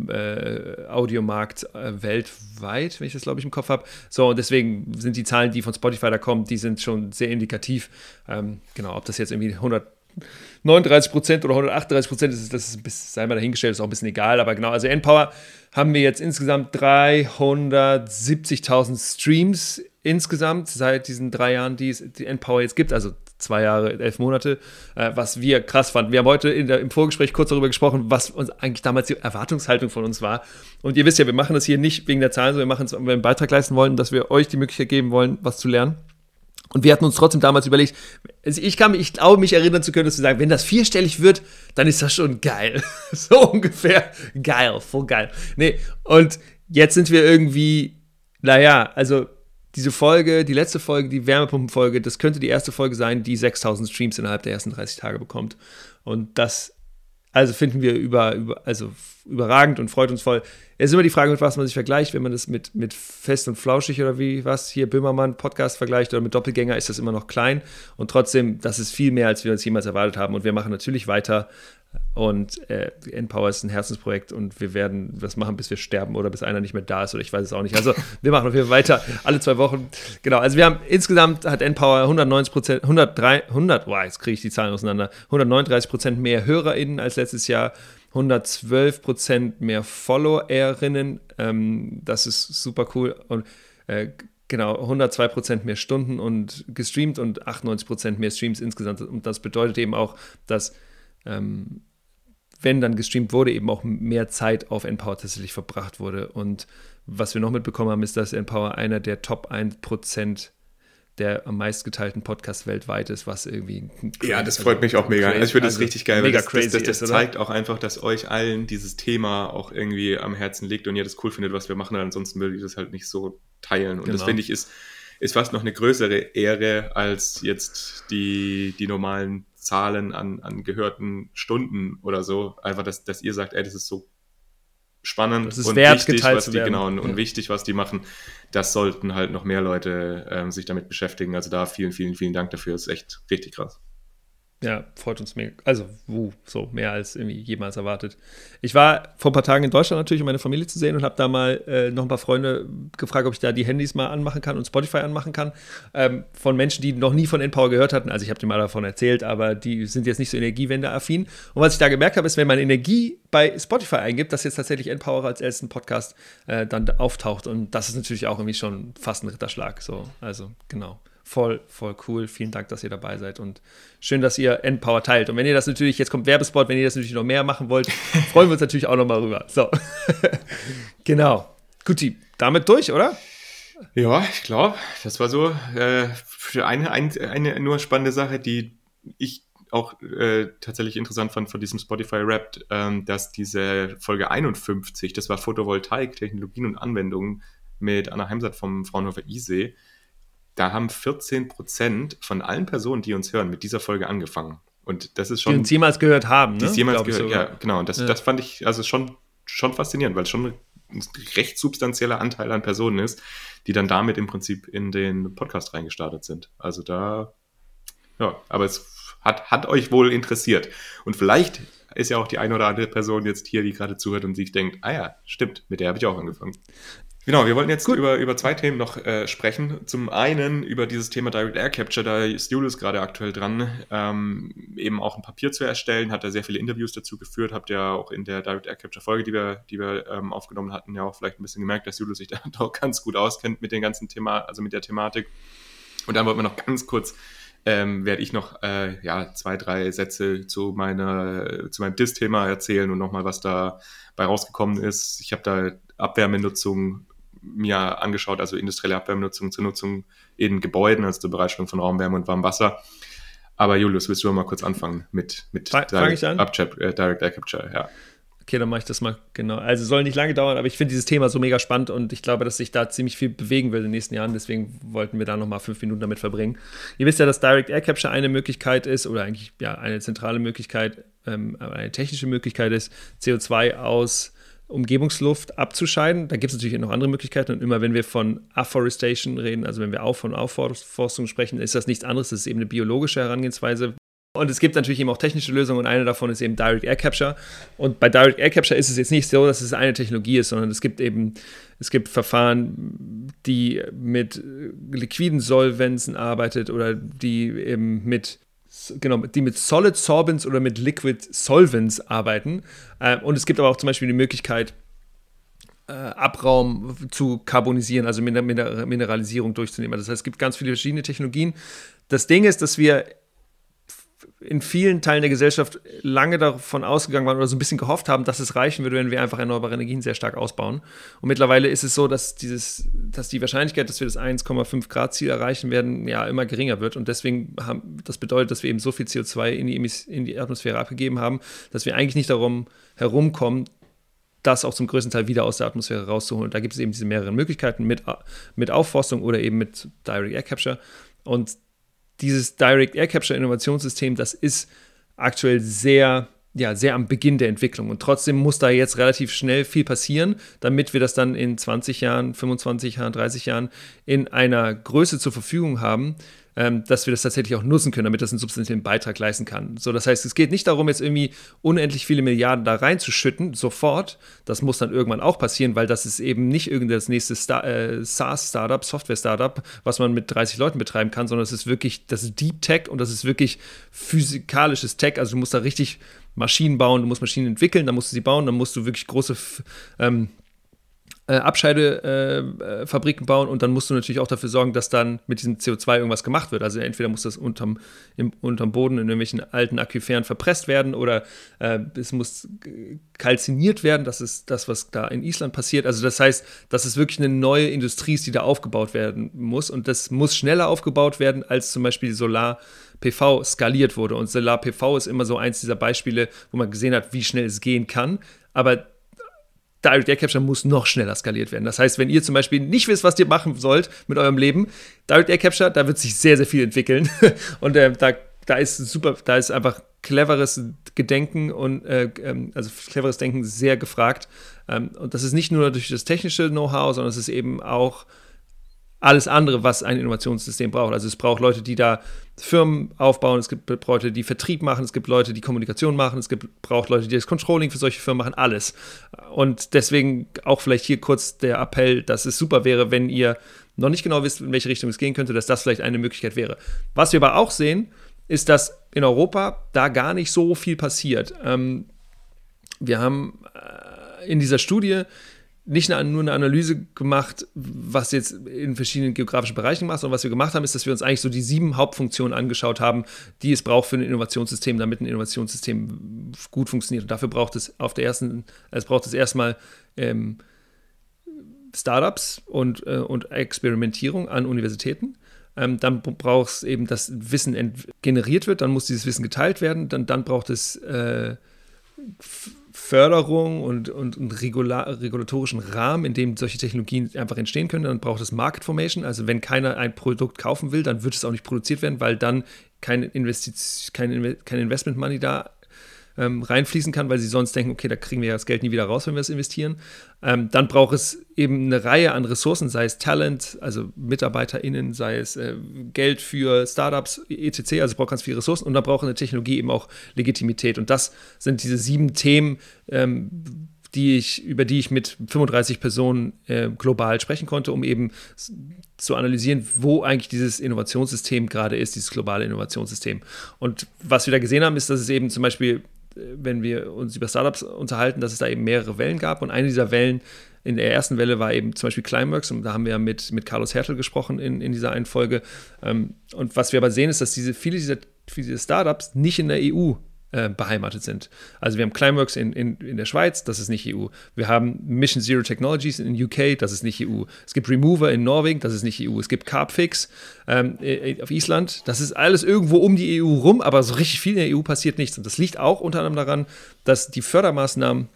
äh, Audiomarkts äh, weltweit, wenn ich das, glaube ich, im Kopf habe. So, und deswegen sind die Zahlen, die von Spotify da kommen, die sind schon sehr indikativ. Ähm, genau, ob das jetzt irgendwie 139 Prozent oder 138 Prozent ist, das ist, bis, sei mal dahingestellt, ist auch ein bisschen egal, aber genau, also Endpower haben wir jetzt insgesamt 370.000 Streams insgesamt seit diesen drei Jahren, die es die Endpower jetzt gibt, also zwei Jahre, elf Monate, äh, was wir krass fanden. Wir haben heute der, im Vorgespräch kurz darüber gesprochen, was uns eigentlich damals die Erwartungshaltung von uns war. Und ihr wisst ja, wir machen das hier nicht wegen der Zahlen, sondern wir machen es, weil wir einen Beitrag leisten wollen, dass wir euch die Möglichkeit geben wollen, was zu lernen. Und wir hatten uns trotzdem damals überlegt, also ich kann ich glaube, mich erinnern zu können, dass wir sagen, wenn das vierstellig wird, dann ist das schon geil. so ungefähr geil, voll geil. Nee, und jetzt sind wir irgendwie, naja, also diese Folge, die letzte Folge, die Wärmepumpenfolge, das könnte die erste Folge sein, die 6000 Streams innerhalb der ersten 30 Tage bekommt. Und das, also finden wir über, über, also überragend und freut uns voll. Es ist immer die Frage, mit was man sich vergleicht. Wenn man das mit, mit Fest und Flauschig oder wie was hier Böhmermann Podcast vergleicht oder mit Doppelgänger, ist das immer noch klein. Und trotzdem, das ist viel mehr, als wir uns jemals erwartet haben. Und wir machen natürlich weiter. Und äh, Endpower ist ein Herzensprojekt und wir werden das machen, bis wir sterben oder bis einer nicht mehr da ist oder ich weiß es auch nicht. Also wir machen auf jeden Fall weiter alle zwei Wochen. Genau, also wir haben insgesamt hat Endpower 190 Prozent, 103, 100, wow, jetzt kriege ich die Zahlen auseinander, 139 Prozent mehr HörerInnen als letztes Jahr. 112 Prozent mehr FollowerInnen, ähm, das ist super cool. Und äh, genau 102 Prozent mehr Stunden und gestreamt und 98 Prozent mehr Streams insgesamt. Und das bedeutet eben auch, dass ähm, wenn dann gestreamt wurde, eben auch mehr Zeit auf Empower tatsächlich verbracht wurde. Und was wir noch mitbekommen haben, ist, dass Empower einer der Top 1% der am meistgeteilten Podcasts weltweit ist, was irgendwie. Ja, das freut also, mich auch mega. Also ich finde das also richtig geil, weil das, das, das, das ist, zeigt auch einfach, dass euch allen dieses Thema auch irgendwie am Herzen liegt und ihr das cool findet, was wir machen. Ansonsten würde ich das halt nicht so teilen. Und genau. das finde ich ist, ist fast noch eine größere Ehre als jetzt die, die normalen Zahlen an, an gehörten Stunden oder so. Einfach, dass, dass ihr sagt, ey, das ist so spannend und wichtig, was die, genau, und, ja. wichtig, was die machen. Das sollten halt noch mehr Leute ähm, sich damit beschäftigen. Also da vielen, vielen, vielen Dank dafür. Das ist echt richtig krass. Ja, freut uns mega. Also, wuh, so mehr als irgendwie jemals erwartet. Ich war vor ein paar Tagen in Deutschland natürlich, um meine Familie zu sehen und habe da mal äh, noch ein paar Freunde gefragt, ob ich da die Handys mal anmachen kann und Spotify anmachen kann. Ähm, von Menschen, die noch nie von Npower gehört hatten. Also, ich habe dir mal davon erzählt, aber die sind jetzt nicht so energiewende-affin. Und was ich da gemerkt habe, ist, wenn man Energie bei Spotify eingibt, dass jetzt tatsächlich Npower als ersten Podcast äh, dann auftaucht. Und das ist natürlich auch irgendwie schon fast ein Ritterschlag. So, also, genau voll, voll cool. Vielen Dank, dass ihr dabei seid und schön, dass ihr Endpower teilt. Und wenn ihr das natürlich, jetzt kommt Werbespot, wenn ihr das natürlich noch mehr machen wollt, freuen wir uns natürlich auch noch mal rüber. So, genau. Guti, damit durch, oder? Ja, ich glaube, das war so äh, für eine, eine, eine nur spannende Sache, die ich auch äh, tatsächlich interessant fand von diesem Spotify-Rap, ähm, dass diese Folge 51, das war Photovoltaik, Technologien und Anwendungen mit Anna Heimsat vom Fraunhofer ISE, da haben 14 Prozent von allen Personen, die uns hören, mit dieser Folge angefangen. Und das ist schon. Die uns jemals gehört haben, ne? Die es jemals gehört, ja, genau. Und das, ja. das fand ich also schon, schon faszinierend, weil es schon ein recht substanzieller Anteil an Personen ist, die dann damit im Prinzip in den Podcast reingestartet sind. Also da, ja, aber es hat, hat euch wohl interessiert. Und vielleicht ist ja auch die eine oder andere Person jetzt hier, die gerade zuhört und sich denkt, ah ja, stimmt, mit der habe ich auch angefangen. Genau, wir wollten jetzt über, über zwei Themen noch äh, sprechen. Zum einen über dieses Thema Direct Air Capture, da ist Julius gerade aktuell dran, ähm, eben auch ein Papier zu erstellen, hat er sehr viele Interviews dazu geführt, habt ihr auch in der Direct Air Capture Folge, die wir, die wir ähm, aufgenommen hatten, ja auch vielleicht ein bisschen gemerkt, dass Julius sich da doch ganz gut auskennt mit den ganzen Thema, also mit der Thematik. Und dann wollten wir noch ganz kurz ähm, werde ich noch äh, ja, zwei, drei Sätze zu, meiner, zu meinem DIS-Thema erzählen und nochmal, was da bei rausgekommen ist. Ich habe da Abwärmenutzung mir angeschaut, also industrielle Abwärmenutzung zur Nutzung in Gebäuden, also zur Bereitstellung von Raumwärme und warmem Wasser. Aber Julius, willst du mal kurz anfangen mit, mit Direct, ich an? äh, Direct Air Capture? Ja. Okay, dann mache ich das mal genau. Also soll nicht lange dauern, aber ich finde dieses Thema so mega spannend und ich glaube, dass sich da ziemlich viel bewegen will in den nächsten Jahren. Deswegen wollten wir da nochmal fünf Minuten damit verbringen. Ihr wisst ja, dass Direct Air Capture eine Möglichkeit ist oder eigentlich ja eine zentrale Möglichkeit, ähm, eine technische Möglichkeit ist, CO2 aus Umgebungsluft abzuscheiden. Da gibt es natürlich noch andere Möglichkeiten. Und immer wenn wir von Afforestation reden, also wenn wir auch von Aufforstung sprechen, ist das nichts anderes. Das ist eben eine biologische Herangehensweise. Und es gibt natürlich eben auch technische Lösungen und eine davon ist eben Direct Air Capture. Und bei Direct Air Capture ist es jetzt nicht so, dass es eine Technologie ist, sondern es gibt eben, es gibt Verfahren, die mit liquiden Solvenzen arbeitet oder die eben mit genau, die mit Solid Sorbents oder mit Liquid Solvents arbeiten. Äh, und es gibt aber auch zum Beispiel die Möglichkeit, äh, Abraum zu karbonisieren, also Mineralisierung durchzunehmen. Das heißt, es gibt ganz viele verschiedene Technologien. Das Ding ist, dass wir in vielen Teilen der Gesellschaft lange davon ausgegangen waren oder so ein bisschen gehofft haben, dass es reichen würde, wenn wir einfach erneuerbare Energien sehr stark ausbauen. Und mittlerweile ist es so, dass, dieses, dass die Wahrscheinlichkeit, dass wir das 1,5 Grad Ziel erreichen werden, ja immer geringer wird. Und deswegen haben, das bedeutet, dass wir eben so viel CO2 in die, in die Atmosphäre abgegeben haben, dass wir eigentlich nicht darum herumkommen, das auch zum größten Teil wieder aus der Atmosphäre rauszuholen. Und da gibt es eben diese mehreren Möglichkeiten mit, mit Aufforstung oder eben mit Direct Air Capture. Und dieses Direct Air Capture Innovationssystem, das ist aktuell sehr, ja, sehr am Beginn der Entwicklung. Und trotzdem muss da jetzt relativ schnell viel passieren, damit wir das dann in 20 Jahren, 25 Jahren, 30 Jahren in einer Größe zur Verfügung haben, ähm, dass wir das tatsächlich auch nutzen können, damit das einen substanziellen Beitrag leisten kann. So, das heißt, es geht nicht darum, jetzt irgendwie unendlich viele Milliarden da reinzuschütten, sofort. Das muss dann irgendwann auch passieren, weil das ist eben nicht irgendein nächste äh, SaaS-Startup, Software-Startup, was man mit 30 Leuten betreiben kann, sondern es ist wirklich, das ist Deep Tech und das ist wirklich physikalisches Tech. Also du musst da richtig Maschinen bauen, du musst Maschinen entwickeln, dann musst du sie bauen, dann musst du wirklich große ähm, äh, Abscheidefabriken äh, bauen und dann musst du natürlich auch dafür sorgen, dass dann mit diesem CO2 irgendwas gemacht wird. Also entweder muss das unterm, im, unterm Boden in irgendwelchen alten Aquiferen verpresst werden oder äh, es muss kalziniert werden. Das ist das, was da in Island passiert. Also das heißt, dass es wirklich eine neue Industrie ist, die da aufgebaut werden muss und das muss schneller aufgebaut werden, als zum Beispiel Solar. PV skaliert wurde. Und Solar PV ist immer so eins dieser Beispiele, wo man gesehen hat, wie schnell es gehen kann. Aber Direct Air Capture muss noch schneller skaliert werden. Das heißt, wenn ihr zum Beispiel nicht wisst, was ihr machen sollt mit eurem Leben, Direct Air Capture, da wird sich sehr, sehr viel entwickeln. Und äh, da, da ist super, da ist einfach cleveres Gedenken und äh, ähm, also cleveres Denken sehr gefragt. Ähm, und das ist nicht nur durch das technische Know-how, sondern es ist eben auch alles andere, was ein Innovationssystem braucht. Also es braucht Leute, die da Firmen aufbauen, es gibt Leute, die Vertrieb machen, es gibt Leute, die Kommunikation machen, es gibt, braucht Leute, die das Controlling für solche Firmen machen, alles. Und deswegen auch vielleicht hier kurz der Appell, dass es super wäre, wenn ihr noch nicht genau wisst, in welche Richtung es gehen könnte, dass das vielleicht eine Möglichkeit wäre. Was wir aber auch sehen, ist, dass in Europa da gar nicht so viel passiert. Ähm, wir haben äh, in dieser Studie nicht nur eine Analyse gemacht, was jetzt in verschiedenen geografischen Bereichen macht, sondern was wir gemacht haben, ist, dass wir uns eigentlich so die sieben Hauptfunktionen angeschaut haben, die es braucht für ein Innovationssystem, damit ein Innovationssystem gut funktioniert. Und dafür braucht es auf der ersten, es braucht es erstmal ähm, Startups und, äh, und Experimentierung an Universitäten. Ähm, dann braucht es eben, dass Wissen generiert wird, dann muss dieses Wissen geteilt werden, dann, dann braucht es äh, Förderung und, und, und Regula regulatorischen Rahmen, in dem solche Technologien einfach entstehen können. Dann braucht es Market Formation. Also wenn keiner ein Produkt kaufen will, dann wird es auch nicht produziert werden, weil dann kein, Investi kein, kein Investment Money da ähm, reinfließen kann, weil sie sonst denken, okay, da kriegen wir ja das Geld nie wieder raus, wenn wir es investieren. Ähm, dann braucht es eben eine Reihe an Ressourcen, sei es Talent, also MitarbeiterInnen, sei es äh, Geld für Startups, etc. Also braucht ganz viele Ressourcen und dann braucht eine Technologie eben auch Legitimität. Und das sind diese sieben Themen, ähm, die ich, über die ich mit 35 Personen äh, global sprechen konnte, um eben zu analysieren, wo eigentlich dieses Innovationssystem gerade ist, dieses globale Innovationssystem. Und was wir da gesehen haben, ist, dass es eben zum Beispiel wenn wir uns über Startups unterhalten, dass es da eben mehrere Wellen gab. Und eine dieser Wellen in der ersten Welle war eben zum Beispiel Climeworks und da haben wir ja mit, mit Carlos Hertel gesprochen in, in dieser einen Folge. Ähm, und was wir aber sehen, ist, dass diese, viele dieser viele Startups nicht in der EU äh, beheimatet sind. Also wir haben Climeworks in, in, in der Schweiz, das ist nicht EU. Wir haben Mission Zero Technologies in UK, das ist nicht EU. Es gibt Remover in Norwegen, das ist nicht EU. Es gibt Carbfix ähm, auf Island, das ist alles irgendwo um die EU rum, aber so richtig viel in der EU passiert nichts. Und das liegt auch unter anderem daran, dass die Fördermaßnahmen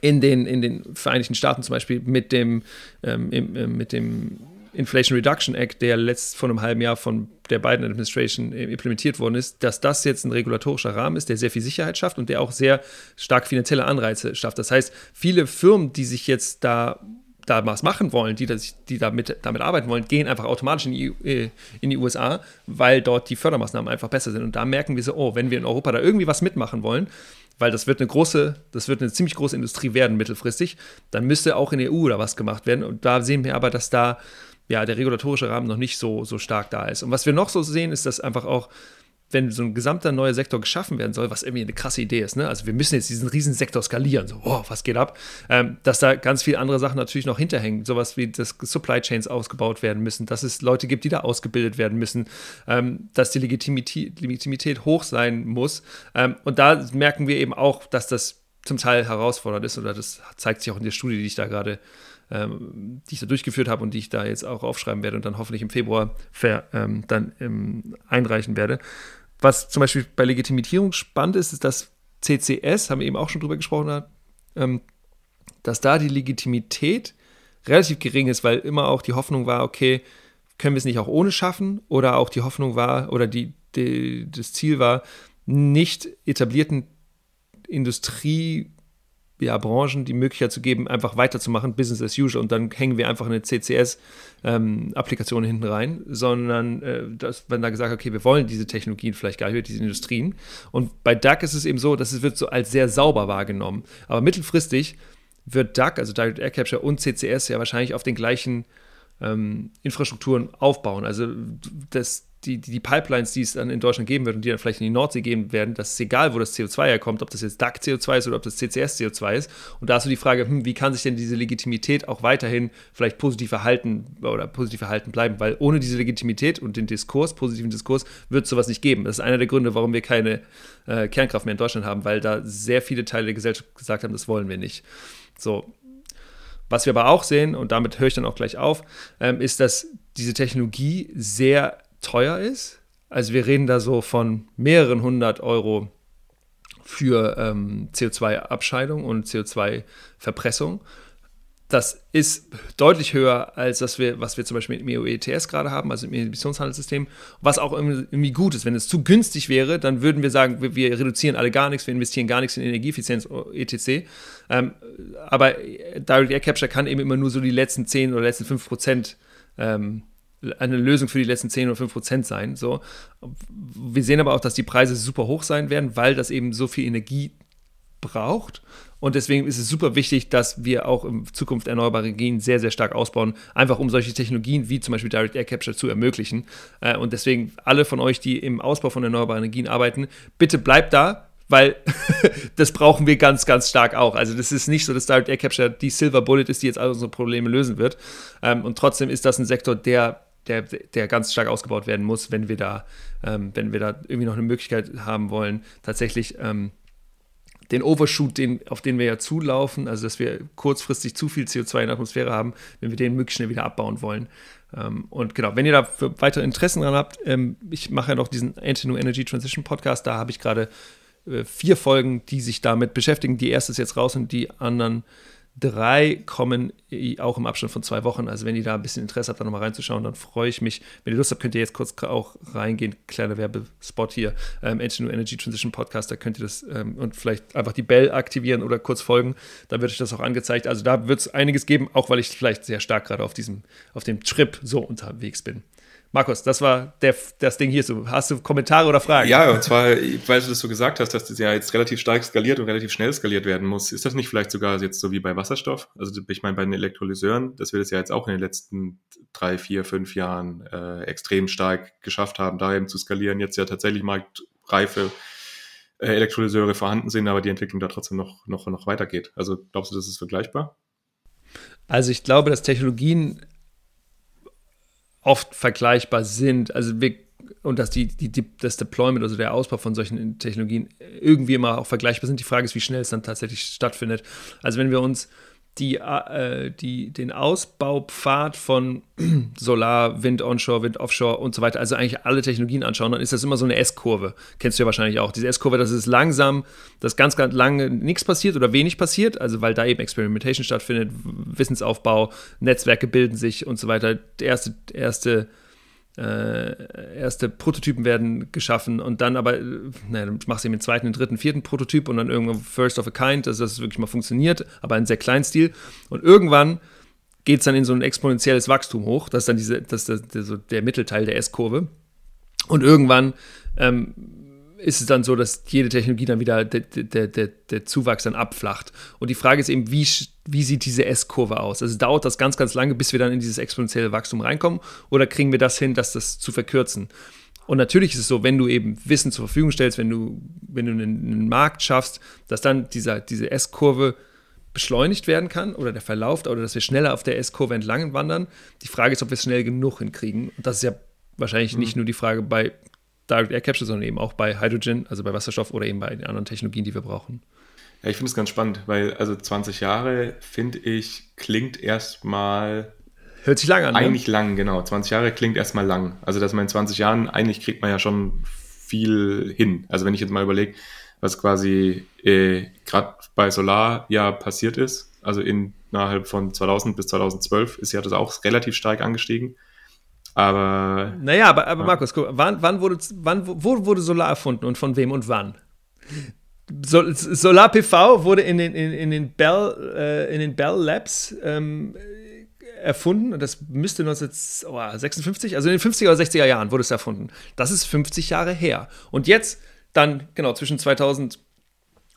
in den, in den Vereinigten Staaten zum Beispiel mit dem, ähm, im, äh, mit dem Inflation Reduction Act, der letzt vor einem halben Jahr von der Biden Administration äh, implementiert worden ist, dass das jetzt ein regulatorischer Rahmen ist, der sehr viel Sicherheit schafft und der auch sehr stark finanzielle Anreize schafft. Das heißt, viele Firmen, die sich jetzt da da was machen wollen, die, die damit, damit arbeiten wollen, gehen einfach automatisch in die, äh, in die USA, weil dort die Fördermaßnahmen einfach besser sind. Und da merken wir so, oh, wenn wir in Europa da irgendwie was mitmachen wollen, weil das wird eine große, das wird eine ziemlich große Industrie werden mittelfristig, dann müsste auch in der EU da was gemacht werden. Und da sehen wir aber, dass da ja, der regulatorische Rahmen noch nicht so, so stark da ist. Und was wir noch so sehen, ist, dass einfach auch, wenn so ein gesamter neuer Sektor geschaffen werden soll, was irgendwie eine krasse Idee ist, ne? also wir müssen jetzt diesen riesen Sektor skalieren, so, oh, was geht ab, ähm, dass da ganz viele andere Sachen natürlich noch hinterhängen, sowas wie, dass Supply Chains ausgebaut werden müssen, dass es Leute gibt, die da ausgebildet werden müssen, ähm, dass die Legitimität, Legitimität hoch sein muss. Ähm, und da merken wir eben auch, dass das zum Teil herausfordernd ist, oder das zeigt sich auch in der Studie, die ich da gerade ähm, die ich da durchgeführt habe und die ich da jetzt auch aufschreiben werde und dann hoffentlich im Februar ver, ähm, dann ähm, einreichen werde. Was zum Beispiel bei Legitimierung spannend ist, ist, dass CCS, haben wir eben auch schon drüber gesprochen, ähm, dass da die Legitimität relativ gering ist, weil immer auch die Hoffnung war, okay, können wir es nicht auch ohne schaffen? Oder auch die Hoffnung war, oder die, die das Ziel war, nicht etablierten Industrie- ja, Branchen die Möglichkeit zu geben, einfach weiterzumachen, Business as usual, und dann hängen wir einfach eine CCS-Applikation ähm, hinten rein, sondern äh, dass, wenn da gesagt okay, wir wollen diese Technologien vielleicht gar nicht, diese Industrien. Und bei DAC ist es eben so, dass es wird so als sehr sauber wahrgenommen. Aber mittelfristig wird DAC, also Direct Air Capture und CCS ja wahrscheinlich auf den gleichen ähm, Infrastrukturen aufbauen. Also das, die, die, Pipelines, die es dann in Deutschland geben wird und die dann vielleicht in die Nordsee geben werden, das ist egal, wo das CO2 herkommt, ob das jetzt DAC-CO2 ist oder ob das CCS-CO2 ist. Und da hast du die Frage, hm, wie kann sich denn diese Legitimität auch weiterhin vielleicht positiv erhalten oder positiv erhalten bleiben? Weil ohne diese Legitimität und den Diskurs, positiven Diskurs, wird es sowas nicht geben. Das ist einer der Gründe, warum wir keine äh, Kernkraft mehr in Deutschland haben, weil da sehr viele Teile der Gesellschaft gesagt haben, das wollen wir nicht. So, was wir aber auch sehen, und damit höre ich dann auch gleich auf, ähm, ist, dass diese Technologie sehr teuer ist. Also wir reden da so von mehreren hundert Euro für ähm, CO2-Abscheidung und CO2-Verpressung. das ist deutlich höher als das wir, was wir zum Beispiel mit dem EOETS gerade haben, also im Emissionshandelssystem, was auch irgendwie gut ist. Wenn es zu günstig wäre, dann würden wir sagen, wir, wir reduzieren alle gar nichts, wir investieren gar nichts in Energieeffizienz etc. Ähm, aber Direct Air Capture kann eben immer nur so die letzten 10 oder letzten 5 Prozent ähm, eine Lösung für die letzten 10 oder 5 Prozent sein. So. Wir sehen aber auch, dass die Preise super hoch sein werden, weil das eben so viel Energie braucht. Und deswegen ist es super wichtig, dass wir auch in Zukunft erneuerbare Energien sehr, sehr stark ausbauen, einfach um solche Technologien wie zum Beispiel Direct Air Capture zu ermöglichen. Äh, und deswegen alle von euch, die im Ausbau von erneuerbaren Energien arbeiten, bitte bleibt da, weil das brauchen wir ganz, ganz stark auch. Also das ist nicht so, dass Direct Air Capture die Silver Bullet ist, die jetzt all unsere Probleme lösen wird. Ähm, und trotzdem ist das ein Sektor, der der, der ganz stark ausgebaut werden muss, wenn wir da, ähm, wenn wir da irgendwie noch eine Möglichkeit haben wollen, tatsächlich ähm, den Overshoot, den, auf den wir ja zulaufen, also dass wir kurzfristig zu viel CO2 in der Atmosphäre haben, wenn wir den möglichst schnell wieder abbauen wollen. Ähm, und genau, wenn ihr da weitere Interessen dran habt, ähm, ich mache ja noch diesen Anti-New Energy Transition Podcast, da habe ich gerade äh, vier Folgen, die sich damit beschäftigen. Die erste ist jetzt raus und die anderen Drei kommen auch im Abstand von zwei Wochen. Also wenn ihr da ein bisschen Interesse habt, da nochmal reinzuschauen, dann freue ich mich. Wenn ihr Lust habt, könnt ihr jetzt kurz auch reingehen. Kleiner Werbespot hier. Ähm, Engine Energy Transition Podcast, da könnt ihr das ähm, und vielleicht einfach die Bell aktivieren oder kurz folgen. Da wird euch das auch angezeigt. Also da wird es einiges geben, auch weil ich vielleicht sehr stark gerade auf diesem, auf dem Trip so unterwegs bin. Markus, das war der, das Ding hier. Hast du Kommentare oder Fragen? Ja, und zwar, weil du das so gesagt hast, dass das ja jetzt relativ stark skaliert und relativ schnell skaliert werden muss. Ist das nicht vielleicht sogar jetzt so wie bei Wasserstoff? Also ich meine, bei den Elektrolyseuren, dass wir das ja jetzt auch in den letzten drei, vier, fünf Jahren äh, extrem stark geschafft haben, da eben zu skalieren. Jetzt ja tatsächlich marktreife äh, Elektrolyseure vorhanden sind, aber die Entwicklung da trotzdem noch, noch, noch weitergeht. Also glaubst du, das ist vergleichbar? Also ich glaube, dass Technologien oft vergleichbar sind. Also wir, und dass die, die, das Deployment, also der Ausbau von solchen Technologien irgendwie immer auch vergleichbar sind. Die Frage ist, wie schnell es dann tatsächlich stattfindet. Also wenn wir uns die, äh, die, den Ausbaupfad von Solar, Wind onshore, Wind offshore und so weiter, also eigentlich alle Technologien anschauen, dann ist das immer so eine S-Kurve. Kennst du ja wahrscheinlich auch. Diese S-Kurve, das ist langsam, dass ganz, ganz lange nichts passiert oder wenig passiert, also weil da eben Experimentation stattfindet, Wissensaufbau, Netzwerke bilden sich und so weiter. Erste, erste äh, erste Prototypen werden geschaffen und dann aber, äh, naja, dann machst du eben den zweiten, den dritten, vierten Prototyp und dann irgendwann First of a Kind, also dass es wirklich mal funktioniert, aber in sehr kleinen Stil. Und irgendwann geht es dann in so ein exponentielles Wachstum hoch. Das ist dann diese, das ist der, der, der Mittelteil der S-Kurve. Und irgendwann ähm, ist es dann so, dass jede Technologie dann wieder der, der, der, der Zuwachs dann abflacht. Und die Frage ist eben, wie, wie sieht diese S-Kurve aus? Also dauert das ganz, ganz lange, bis wir dann in dieses exponentielle Wachstum reinkommen? Oder kriegen wir das hin, dass das zu verkürzen? Und natürlich ist es so, wenn du eben Wissen zur Verfügung stellst, wenn du, wenn du einen, Markt schaffst, dass dann dieser, diese S-Kurve beschleunigt werden kann oder der Verlauf oder dass wir schneller auf der S-Kurve entlang wandern. Die Frage ist, ob wir es schnell genug hinkriegen. Und das ist ja wahrscheinlich mhm. nicht nur die Frage bei Direct Air Capture, sondern eben auch bei Hydrogen, also bei Wasserstoff oder eben bei den anderen Technologien, die wir brauchen. Ja, ich finde es ganz spannend, weil also 20 Jahre, finde ich, klingt erstmal. Hört sich lang an. Ne? Eigentlich ne? lang, genau. 20 Jahre klingt erstmal lang. Also, dass man in 20 Jahren, eigentlich kriegt man ja schon viel hin. Also, wenn ich jetzt mal überlege, was quasi äh, gerade bei Solar ja passiert ist, also innerhalb von 2000 bis 2012 ist ja das auch relativ stark angestiegen. Aber. Naja, aber, aber ja. Markus, guck, wann, wann, wurde, wann wo wurde Solar erfunden und von wem und wann? Sol Solar PV wurde in den, in, in den, Bell, äh, in den Bell Labs ähm, erfunden und das müsste 1956, also in den 50er oder 60er Jahren wurde es erfunden. Das ist 50 Jahre her. Und jetzt dann, genau, zwischen 2000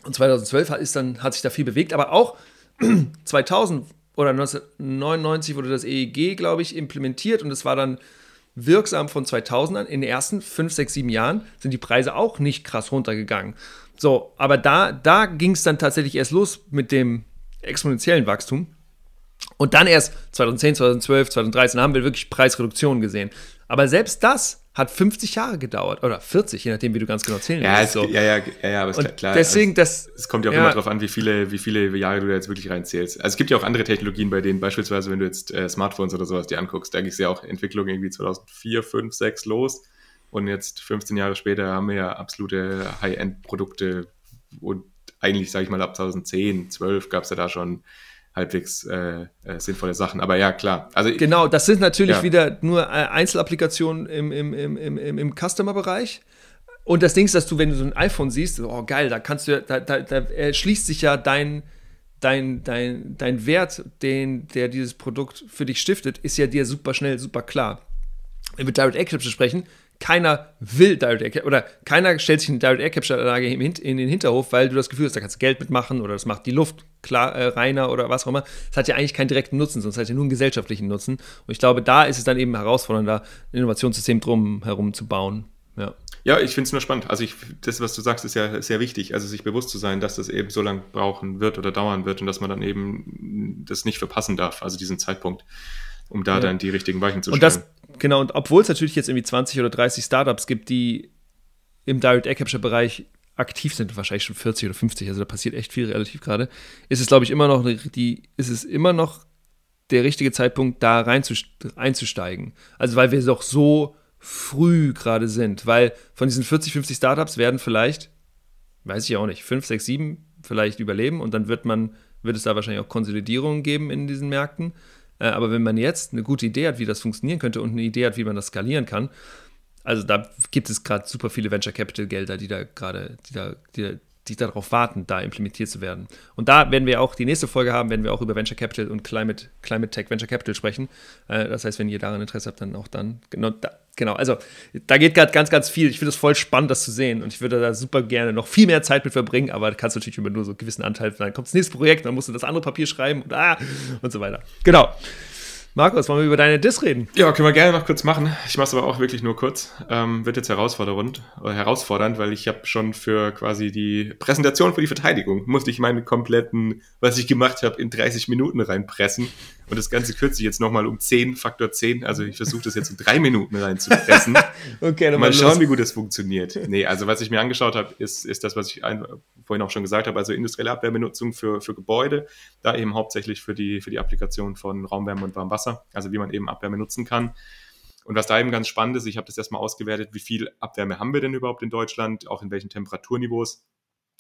und 2012 ist dann, hat sich da viel bewegt, aber auch 2000 oder 1999 wurde das EEG, glaube ich, implementiert und es war dann wirksam von 2000 an. In den ersten 5, 6, 7 Jahren sind die Preise auch nicht krass runtergegangen. So, aber da, da ging es dann tatsächlich erst los mit dem exponentiellen Wachstum. Und dann erst 2010, 2012, 2013 haben wir wirklich Preisreduktionen gesehen. Aber selbst das hat 50 Jahre gedauert oder 40, je nachdem, wie du ganz genau zählen ja, willst. So. Ja, ja, ja, ja, aber ist klar. Deswegen, das, es kommt ja auch ja. immer darauf an, wie viele, wie viele Jahre du da jetzt wirklich reinzählst. Also es gibt ja auch andere Technologien, bei denen beispielsweise, wenn du jetzt äh, Smartphones oder sowas dir anguckst, da ging es ja auch Entwicklung irgendwie 2004, 5, 6 los und jetzt 15 Jahre später haben wir ja absolute High-End-Produkte und eigentlich, sage ich mal, ab 2010, 12 gab es ja da schon halbwegs äh, äh, sinnvolle Sachen. Aber ja, klar. Also, genau, das sind natürlich ja. wieder nur äh, Einzelapplikationen im, im, im, im, im Customer-Bereich. Und das Ding ist, dass du, wenn du so ein iPhone siehst, oh geil, da kannst du, da, da, da erschließt sich ja dein, dein, dein, dein Wert, den, der dieses Produkt für dich stiftet, ist ja dir super schnell, super klar. Wenn wir Direct Air sprechen, keiner will Direct Air Capture oder keiner stellt sich eine Direct Air Capture Anlage in den Hinterhof, weil du das Gefühl hast, da kannst du Geld mitmachen oder das macht die Luft klar, äh, reiner oder was auch immer. Das hat ja eigentlich keinen direkten Nutzen, sonst hat es ja nur einen gesellschaftlichen Nutzen. Und ich glaube, da ist es dann eben herausfordernder, ein Innovationssystem drum herum zu bauen. Ja. Ja, ich finde es nur spannend. Also ich, das, was du sagst, ist ja sehr wichtig. Also sich bewusst zu sein, dass das eben so lange brauchen wird oder dauern wird und dass man dann eben das nicht verpassen darf, also diesen Zeitpunkt, um da ja. dann die richtigen Weichen zu stellen. Und das, genau, und obwohl es natürlich jetzt irgendwie 20 oder 30 Startups gibt, die im Direct Air Capture Bereich aktiv sind, wahrscheinlich schon 40 oder 50, also da passiert echt viel relativ gerade, ist es, glaube ich, immer noch die, ist es immer noch der richtige Zeitpunkt, da rein einzusteigen. Also weil wir doch so früh gerade sind, weil von diesen 40, 50 Startups werden vielleicht, weiß ich auch nicht, 5, 6, 7 vielleicht überleben und dann wird man, wird es da wahrscheinlich auch Konsolidierungen geben in diesen Märkten. Äh, aber wenn man jetzt eine gute Idee hat, wie das funktionieren könnte und eine Idee hat, wie man das skalieren kann, also da gibt es gerade super viele Venture Capital Gelder, die da gerade, die da, die, die darauf warten, da implementiert zu werden. Und da werden wir auch die nächste Folge haben, werden wir auch über Venture Capital und Climate, Climate Tech Venture Capital sprechen. Äh, das heißt, wenn ihr daran Interesse habt, dann auch dann, genau, da, genau. Also da geht gerade ganz, ganz viel. Ich finde es voll spannend, das zu sehen. Und ich würde da super gerne noch viel mehr Zeit mit verbringen, aber da kannst du natürlich immer nur so einen gewissen Anteil, dann kommt das nächste Projekt, dann musst du das andere Papier schreiben und, ah, und so weiter. Genau. Markus, wollen wir über deine Diss reden? Ja, können wir gerne noch kurz machen. Ich mache es aber auch wirklich nur kurz. Ähm, wird jetzt herausfordernd, äh, herausfordernd, weil ich habe schon für quasi die Präsentation für die Verteidigung, musste ich meinen kompletten, was ich gemacht habe, in 30 Minuten reinpressen. Und das Ganze kürze ich jetzt nochmal um 10, Faktor 10. Also ich versuche das jetzt in drei Minuten reinzupressen. okay, dann mal schauen, los. wie gut das funktioniert. Nee, also was ich mir angeschaut habe, ist, ist das, was ich ein, vorhin auch schon gesagt habe, also industrielle Abwärmenutzung für, für Gebäude, da eben hauptsächlich für die, für die Applikation von Raumwärme und Warmwasser, also wie man eben Abwärme nutzen kann. Und was da eben ganz spannend ist, ich habe das erstmal ausgewertet, wie viel Abwärme haben wir denn überhaupt in Deutschland, auch in welchen Temperaturniveaus.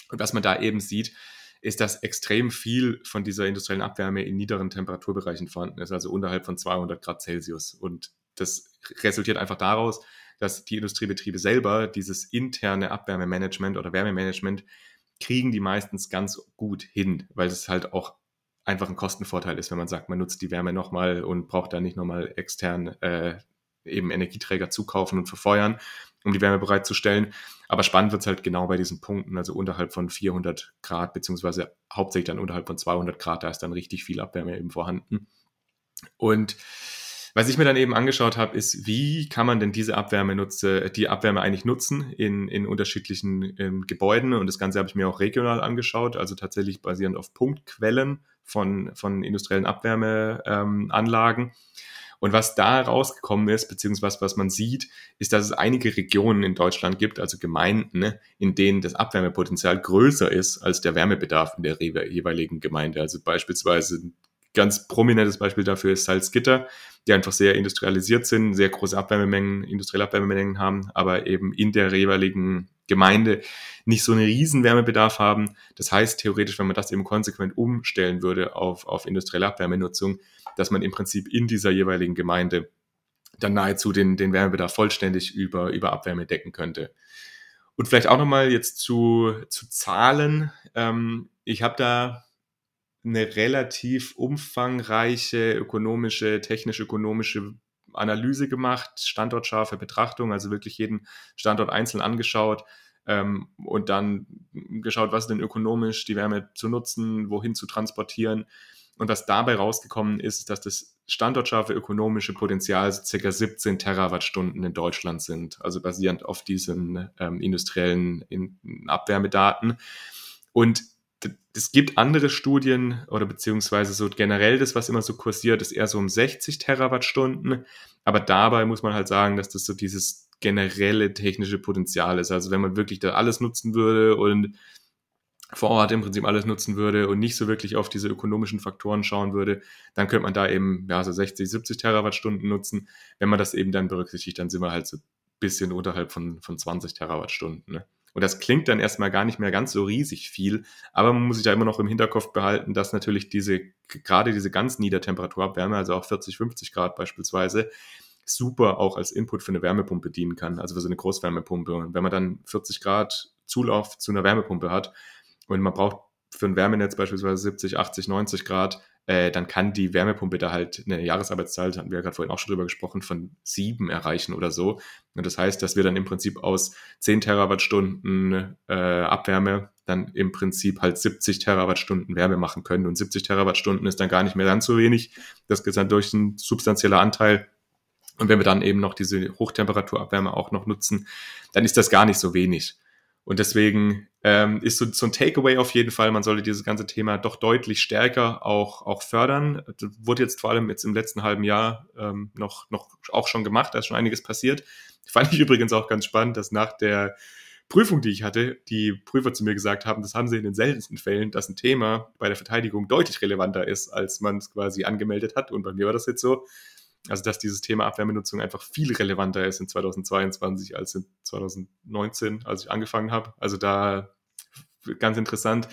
Und was man da eben sieht, ist, dass extrem viel von dieser industriellen Abwärme in niederen Temperaturbereichen vorhanden ist, also unterhalb von 200 Grad Celsius. Und das resultiert einfach daraus, dass die Industriebetriebe selber dieses interne Abwärmemanagement oder Wärmemanagement kriegen die meistens ganz gut hin, weil es halt auch einfach ein Kostenvorteil ist, wenn man sagt, man nutzt die Wärme nochmal und braucht da nicht nochmal extern äh, eben Energieträger zukaufen und verfeuern, um die Wärme bereitzustellen. Aber spannend wird es halt genau bei diesen Punkten, also unterhalb von 400 Grad, beziehungsweise hauptsächlich dann unterhalb von 200 Grad, da ist dann richtig viel Abwärme eben vorhanden. Und was ich mir dann eben angeschaut habe, ist, wie kann man denn diese Abwärme nutze, die Abwärme eigentlich nutzen in, in unterschiedlichen ähm, Gebäuden? Und das Ganze habe ich mir auch regional angeschaut, also tatsächlich basierend auf Punktquellen von, von industriellen Abwärmeanlagen. Ähm, und was da rausgekommen ist, beziehungsweise was man sieht, ist, dass es einige Regionen in Deutschland gibt, also Gemeinden, ne, in denen das Abwärmepotenzial größer ist als der Wärmebedarf in der jeweiligen Gemeinde. Also beispielsweise ganz prominentes Beispiel dafür ist Salzgitter, die einfach sehr industrialisiert sind, sehr große Abwärmemengen, industrielle Abwärmemengen haben, aber eben in der jeweiligen Gemeinde nicht so einen riesen Wärmebedarf haben. Das heißt, theoretisch, wenn man das eben konsequent umstellen würde auf, auf industrielle Abwärmenutzung, dass man im Prinzip in dieser jeweiligen Gemeinde dann nahezu den, den Wärmebedarf vollständig über, über Abwärme decken könnte. Und vielleicht auch nochmal jetzt zu, zu Zahlen. Ähm, ich habe da eine relativ umfangreiche ökonomische, technisch-ökonomische Analyse gemacht, standortscharfe Betrachtung, also wirklich jeden Standort einzeln angeschaut ähm, und dann geschaut, was denn ökonomisch, die Wärme zu nutzen, wohin zu transportieren. Und was dabei rausgekommen ist, dass das standortscharfe ökonomische Potenzial ca. 17 Terawattstunden in Deutschland sind, also basierend auf diesen ähm, industriellen in Abwärmedaten. Und es gibt andere Studien oder beziehungsweise so generell das, was immer so kursiert, ist eher so um 60 Terawattstunden. Aber dabei muss man halt sagen, dass das so dieses generelle technische Potenzial ist. Also wenn man wirklich da alles nutzen würde und vor Ort im Prinzip alles nutzen würde und nicht so wirklich auf diese ökonomischen Faktoren schauen würde, dann könnte man da eben ja, so 60, 70 Terawattstunden nutzen. Wenn man das eben dann berücksichtigt, dann sind wir halt so ein bisschen unterhalb von, von 20 Terawattstunden. Ne? Und das klingt dann erstmal gar nicht mehr ganz so riesig viel, aber man muss sich da immer noch im Hinterkopf behalten, dass natürlich diese, gerade diese ganz Niedertemperaturabwärme, also auch 40, 50 Grad beispielsweise, super auch als Input für eine Wärmepumpe dienen kann, also für so eine Großwärmepumpe. Und wenn man dann 40 Grad Zulauf zu einer Wärmepumpe hat und man braucht für ein Wärmenetz beispielsweise 70, 80, 90 Grad, äh, dann kann die Wärmepumpe da halt eine Jahresarbeitszahl, hatten wir ja gerade vorhin auch schon drüber gesprochen, von sieben erreichen oder so. Und das heißt, dass wir dann im Prinzip aus 10 Terawattstunden äh, Abwärme dann im Prinzip halt 70 Terawattstunden Wärme machen können. Und 70 Terawattstunden ist dann gar nicht mehr ganz so wenig. Das ist dann durch ein substanzieller Anteil. Und wenn wir dann eben noch diese Hochtemperaturabwärme auch noch nutzen, dann ist das gar nicht so wenig. Und deswegen ähm, ist so, so ein Takeaway auf jeden Fall, man sollte dieses ganze Thema doch deutlich stärker auch, auch fördern. Das wurde jetzt vor allem jetzt im letzten halben Jahr ähm, noch, noch auch schon gemacht, da ist schon einiges passiert. Fand ich übrigens auch ganz spannend, dass nach der Prüfung, die ich hatte, die Prüfer zu mir gesagt haben, das haben sie in den seltensten Fällen, dass ein Thema bei der Verteidigung deutlich relevanter ist, als man es quasi angemeldet hat. Und bei mir war das jetzt so. Also, dass dieses Thema Abwärmenutzung einfach viel relevanter ist in 2022 als in 2019, als ich angefangen habe. Also da ganz interessant.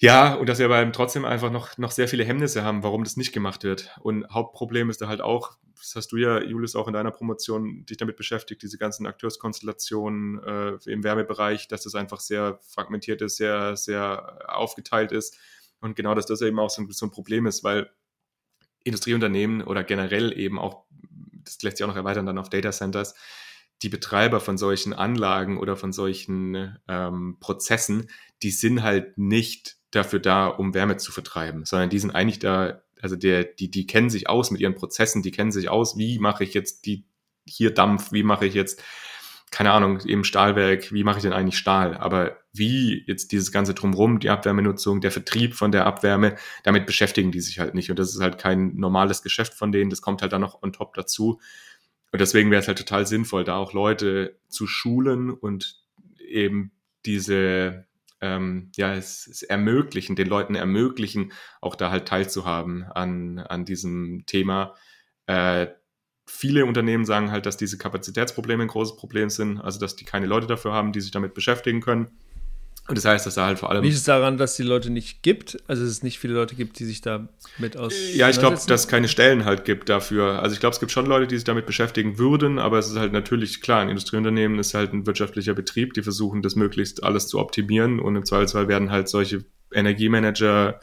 Ja, und dass wir aber trotzdem einfach noch, noch sehr viele Hemmnisse haben, warum das nicht gemacht wird. Und Hauptproblem ist da halt auch, das hast du ja, Julius, auch in deiner Promotion dich damit beschäftigt, diese ganzen Akteurskonstellationen äh, im Wärmebereich, dass das einfach sehr fragmentiert ist, sehr, sehr aufgeteilt ist. Und genau, dass das eben auch so, so ein Problem ist, weil Industrieunternehmen oder generell eben auch, das lässt sich auch noch erweitern dann auf Data Centers, die Betreiber von solchen Anlagen oder von solchen ähm, Prozessen, die sind halt nicht dafür da, um Wärme zu vertreiben, sondern die sind eigentlich da, also der, die, die kennen sich aus mit ihren Prozessen, die kennen sich aus, wie mache ich jetzt die hier Dampf, wie mache ich jetzt keine Ahnung, eben Stahlwerk, wie mache ich denn eigentlich Stahl? Aber wie jetzt dieses ganze Drumrum, die Abwärmenutzung, der Vertrieb von der Abwärme, damit beschäftigen die sich halt nicht. Und das ist halt kein normales Geschäft von denen, das kommt halt dann noch on top dazu. Und deswegen wäre es halt total sinnvoll, da auch Leute zu schulen und eben diese, ähm, ja, es, es ermöglichen, den Leuten ermöglichen, auch da halt teilzuhaben an, an diesem Thema. Äh, viele Unternehmen sagen halt, dass diese Kapazitätsprobleme ein großes Problem sind, also dass die keine Leute dafür haben, die sich damit beschäftigen können. Und das heißt, dass da halt vor allem. Liegt es daran, dass die Leute nicht gibt? Also, dass es nicht viele Leute gibt, die sich da mit aus. Ja, ich glaube, dass es keine Stellen halt gibt dafür. Also, ich glaube, es gibt schon Leute, die sich damit beschäftigen würden, aber es ist halt natürlich klar, ein Industrieunternehmen ist halt ein wirtschaftlicher Betrieb, die versuchen, das möglichst alles zu optimieren und im Zweifelsfall werden halt solche Energiemanager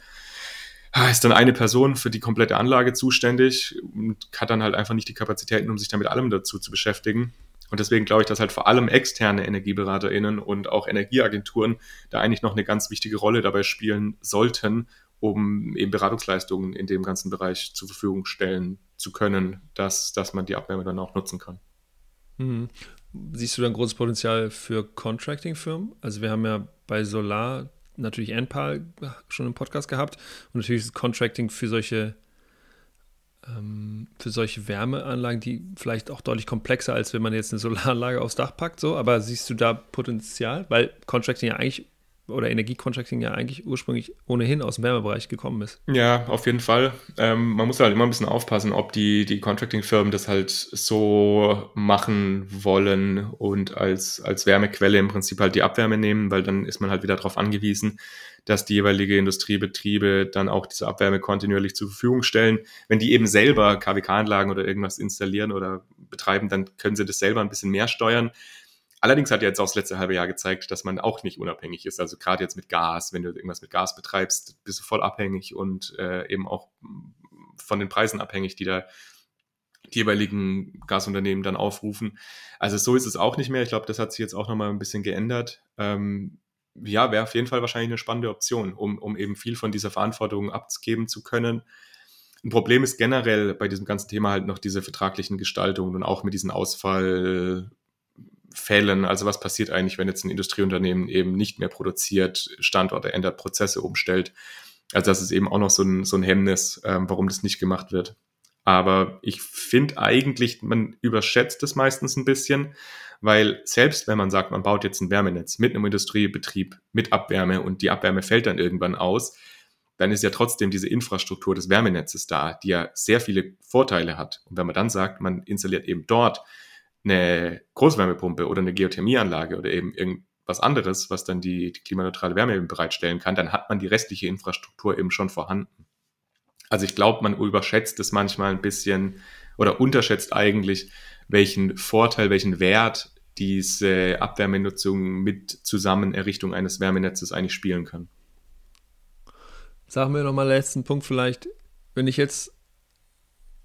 ist dann eine Person für die komplette Anlage zuständig und hat dann halt einfach nicht die Kapazitäten, um sich damit allem dazu zu beschäftigen. Und deswegen glaube ich, dass halt vor allem externe EnergieberaterInnen und auch Energieagenturen da eigentlich noch eine ganz wichtige Rolle dabei spielen sollten, um eben Beratungsleistungen in dem ganzen Bereich zur Verfügung stellen zu können, dass, dass man die Abwärme dann auch nutzen kann. Mhm. Siehst du da ein großes Potenzial für Contracting-Firmen? Also wir haben ja bei Solar natürlich NPAL schon im Podcast gehabt und natürlich ist Contracting für solche ähm, für solche Wärmeanlagen, die vielleicht auch deutlich komplexer, als wenn man jetzt eine Solaranlage aufs Dach packt, so, aber siehst du da Potenzial? Weil Contracting ja eigentlich oder Energiecontracting ja eigentlich ursprünglich ohnehin aus dem Wärmebereich gekommen ist. Ja, auf jeden Fall. Ähm, man muss halt immer ein bisschen aufpassen, ob die, die Contracting-Firmen das halt so machen wollen und als, als Wärmequelle im Prinzip halt die Abwärme nehmen, weil dann ist man halt wieder darauf angewiesen, dass die jeweilige Industriebetriebe dann auch diese Abwärme kontinuierlich zur Verfügung stellen. Wenn die eben selber KWK-Anlagen oder irgendwas installieren oder betreiben, dann können sie das selber ein bisschen mehr steuern. Allerdings hat ja jetzt auch das letzte halbe Jahr gezeigt, dass man auch nicht unabhängig ist. Also gerade jetzt mit Gas, wenn du irgendwas mit Gas betreibst, bist du voll abhängig und äh, eben auch von den Preisen abhängig, die da die jeweiligen Gasunternehmen dann aufrufen. Also so ist es auch nicht mehr. Ich glaube, das hat sich jetzt auch nochmal ein bisschen geändert. Ähm, ja, wäre auf jeden Fall wahrscheinlich eine spannende Option, um, um eben viel von dieser Verantwortung abgeben zu können. Ein Problem ist generell bei diesem ganzen Thema halt noch diese vertraglichen Gestaltungen und auch mit diesen Ausfall, Fällen, also was passiert eigentlich, wenn jetzt ein Industrieunternehmen eben nicht mehr produziert, Standorte ändert, Prozesse umstellt. Also das ist eben auch noch so ein, so ein Hemmnis, ähm, warum das nicht gemacht wird. Aber ich finde eigentlich, man überschätzt es meistens ein bisschen, weil selbst wenn man sagt, man baut jetzt ein Wärmenetz mit einem Industriebetrieb, mit Abwärme und die Abwärme fällt dann irgendwann aus, dann ist ja trotzdem diese Infrastruktur des Wärmenetzes da, die ja sehr viele Vorteile hat. Und wenn man dann sagt, man installiert eben dort eine Großwärmepumpe oder eine Geothermieanlage oder eben was anderes, was dann die, die klimaneutrale Wärme eben bereitstellen kann, dann hat man die restliche Infrastruktur eben schon vorhanden. Also ich glaube, man überschätzt es manchmal ein bisschen oder unterschätzt eigentlich, welchen Vorteil, welchen Wert diese Abwärmenutzung mit Zusammenerrichtung eines Wärmenetzes eigentlich spielen kann. Sagen wir nochmal letzten Punkt vielleicht, wenn ich jetzt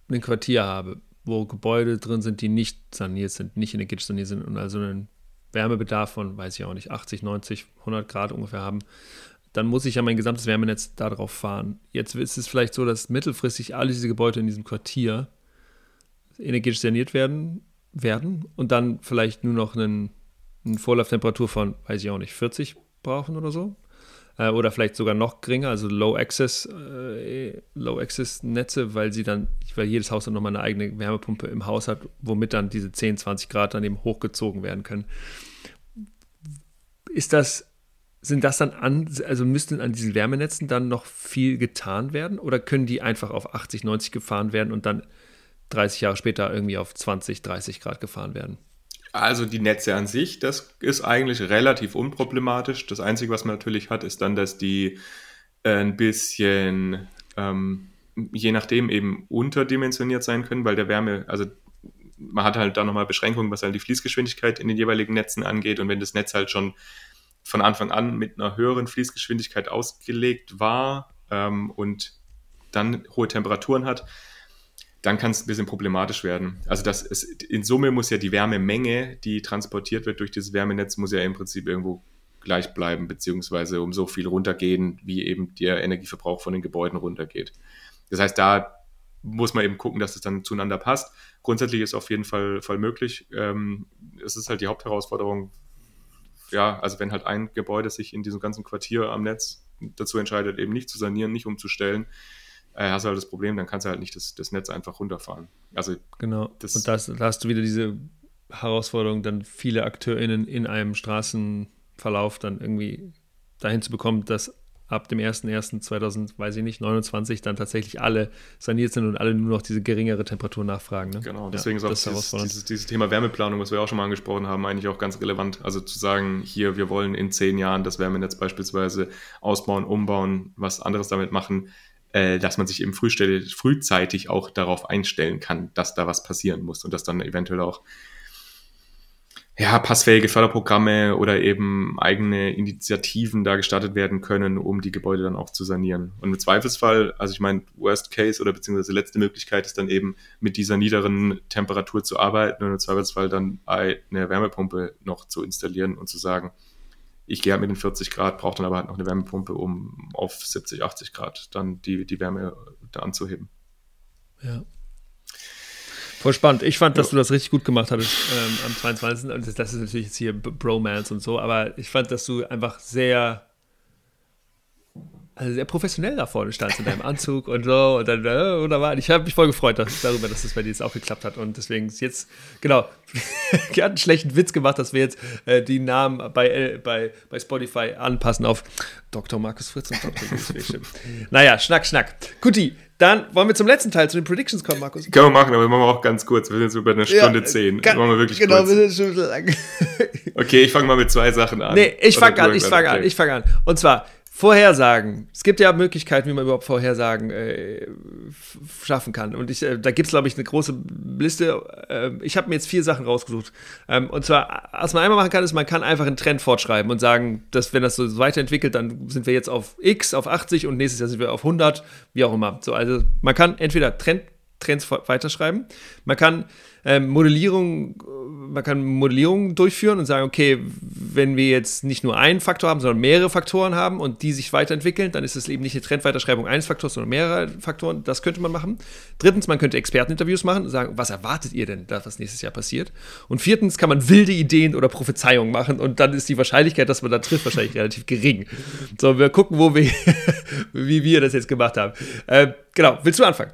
ein Quartier habe, wo Gebäude drin sind, die nicht saniert sind, nicht energetisch saniert sind und also einen Wärmebedarf von, weiß ich auch nicht, 80, 90, 100 Grad ungefähr haben, dann muss ich ja mein gesamtes Wärmenetz darauf fahren. Jetzt ist es vielleicht so, dass mittelfristig alle diese Gebäude in diesem Quartier energetisch saniert werden, werden und dann vielleicht nur noch einen, eine Vorlauftemperatur von, weiß ich auch nicht, 40 brauchen oder so. Äh, oder vielleicht sogar noch geringer, also Low Access, äh, Low Access Netze, weil sie dann, weil jedes Haus dann nochmal eine eigene Wärmepumpe im Haus hat, womit dann diese 10, 20 Grad dann eben hochgezogen werden können. Ist das, sind das dann an, also müssten an diesen Wärmenetzen dann noch viel getan werden oder können die einfach auf 80, 90 gefahren werden und dann 30 Jahre später irgendwie auf 20, 30 Grad gefahren werden? Also die Netze an sich, das ist eigentlich relativ unproblematisch. Das Einzige, was man natürlich hat, ist dann, dass die äh, ein bisschen, ähm, je nachdem, eben unterdimensioniert sein können, weil der Wärme, also man hat halt da nochmal Beschränkungen, was halt die Fließgeschwindigkeit in den jeweiligen Netzen angeht. Und wenn das Netz halt schon von Anfang an mit einer höheren Fließgeschwindigkeit ausgelegt war ähm, und dann hohe Temperaturen hat, dann kann es ein bisschen problematisch werden. Also das ist, in Summe muss ja die Wärmemenge, die transportiert wird durch dieses Wärmenetz, muss ja im Prinzip irgendwo gleich bleiben, beziehungsweise um so viel runtergehen, wie eben der Energieverbrauch von den Gebäuden runtergeht. Das heißt, da muss man eben gucken, dass es dann zueinander passt. Grundsätzlich ist es auf jeden Fall, Fall möglich. Ähm, es ist halt die Hauptherausforderung, ja, also wenn halt ein Gebäude sich in diesem ganzen Quartier am Netz dazu entscheidet, eben nicht zu sanieren, nicht umzustellen, äh, hast du halt das Problem, dann kannst du halt nicht das, das Netz einfach runterfahren. Also genau. Das, und das, da hast du wieder diese Herausforderung, dann viele AkteurInnen in einem Straßenverlauf dann irgendwie dahin zu bekommen, dass ab dem 01.01.2000, weiß ich nicht, 29 dann tatsächlich alle saniert sind und alle nur noch diese geringere Temperatur nachfragen. Ne? Genau, deswegen ja, ist auch dieses, dieses, dieses, Thema Wärmeplanung, was wir auch schon mal angesprochen haben, eigentlich auch ganz relevant. Also zu sagen, hier, wir wollen in zehn Jahren das Wärmenetz beispielsweise ausbauen, umbauen, was anderes damit machen, äh, dass man sich eben frühzeitig auch darauf einstellen kann, dass da was passieren muss und dass dann eventuell auch ja, passfähige Förderprogramme oder eben eigene Initiativen da gestartet werden können, um die Gebäude dann auch zu sanieren. Und im Zweifelsfall, also ich meine, Worst Case oder beziehungsweise letzte Möglichkeit ist dann eben mit dieser niederen Temperatur zu arbeiten und im Zweifelsfall dann eine Wärmepumpe noch zu installieren und zu sagen, ich gehe halt mit den 40 Grad, brauche dann aber halt noch eine Wärmepumpe, um auf 70, 80 Grad dann die, die Wärme da anzuheben. Ja. Voll spannend. Ich fand, dass du das richtig gut gemacht hattest ähm, am 22. Und das ist natürlich jetzt hier Bromance und so, aber ich fand, dass du einfach sehr also sehr professionell da vorne standst in deinem Anzug und so und dann äh, wunderbar. Ich habe mich voll gefreut dass, darüber, dass das bei dir jetzt auch geklappt hat und deswegen ist jetzt, genau, wir hatten einen schlechten Witz gemacht, dass wir jetzt äh, die Namen bei, äh, bei, bei Spotify anpassen auf Dr. Markus Fritz und Dr. Naja, Schnack, Schnack. Guti, dann wollen wir zum letzten Teil, zu den Predictions kommen, Markus. Können wir machen, aber wir machen auch ganz kurz. Wir sind jetzt über eine Stunde ja, zehn. Kann, machen wir wirklich genau, kurz. wir sind schon lang. okay, ich fange mal mit zwei Sachen an. Nee, ich fange an, ich fange an, ich fange an. Und zwar, Vorhersagen. Es gibt ja Möglichkeiten, wie man überhaupt Vorhersagen äh, schaffen kann. Und ich, äh, da gibt es, glaube ich, eine große Liste. Äh, ich habe mir jetzt vier Sachen rausgesucht. Ähm, und zwar, was man einmal machen kann, ist, man kann einfach einen Trend fortschreiben und sagen, dass wenn das so weiterentwickelt, dann sind wir jetzt auf X, auf 80 und nächstes Jahr sind wir auf 100, wie auch immer. So, also man kann entweder Trend, Trends weiterschreiben, man kann ähm, Modellierung, man kann Modellierung durchführen und sagen, okay, wenn wir jetzt nicht nur einen Faktor haben, sondern mehrere Faktoren haben und die sich weiterentwickeln, dann ist es eben nicht eine Trendweiterschreibung eines Faktors, sondern mehrere Faktoren. Das könnte man machen. Drittens, man könnte Experteninterviews machen und sagen, was erwartet ihr denn, dass was nächstes Jahr passiert? Und viertens kann man wilde Ideen oder Prophezeiungen machen und dann ist die Wahrscheinlichkeit, dass man da trifft, wahrscheinlich relativ gering. So, wir gucken, wo wir, wie wir das jetzt gemacht haben. Äh, genau, willst du anfangen?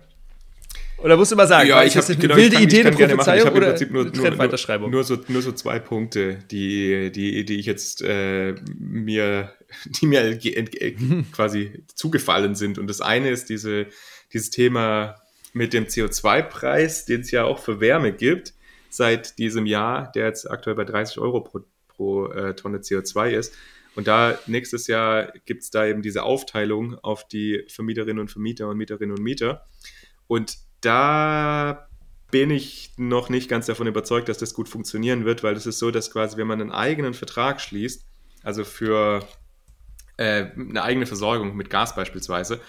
Oder musst du mal sagen, ja, ich habe genau, wilde ich Ideen, ich Prophezeiung oder im Prinzip nur, nur, nur, so, nur so zwei Punkte, die, die, die ich jetzt äh, mir, die mir äh, quasi zugefallen sind. Und das eine ist diese, dieses Thema mit dem CO2-Preis, den es ja auch für Wärme gibt, seit diesem Jahr, der jetzt aktuell bei 30 Euro pro, pro äh, Tonne CO2 ist. Und da nächstes Jahr gibt es da eben diese Aufteilung auf die Vermieterinnen und Vermieter und Mieterinnen und Mieter. Und da bin ich noch nicht ganz davon überzeugt, dass das gut funktionieren wird, weil es ist so, dass quasi, wenn man einen eigenen Vertrag schließt, also für äh, eine eigene Versorgung mit Gas beispielsweise,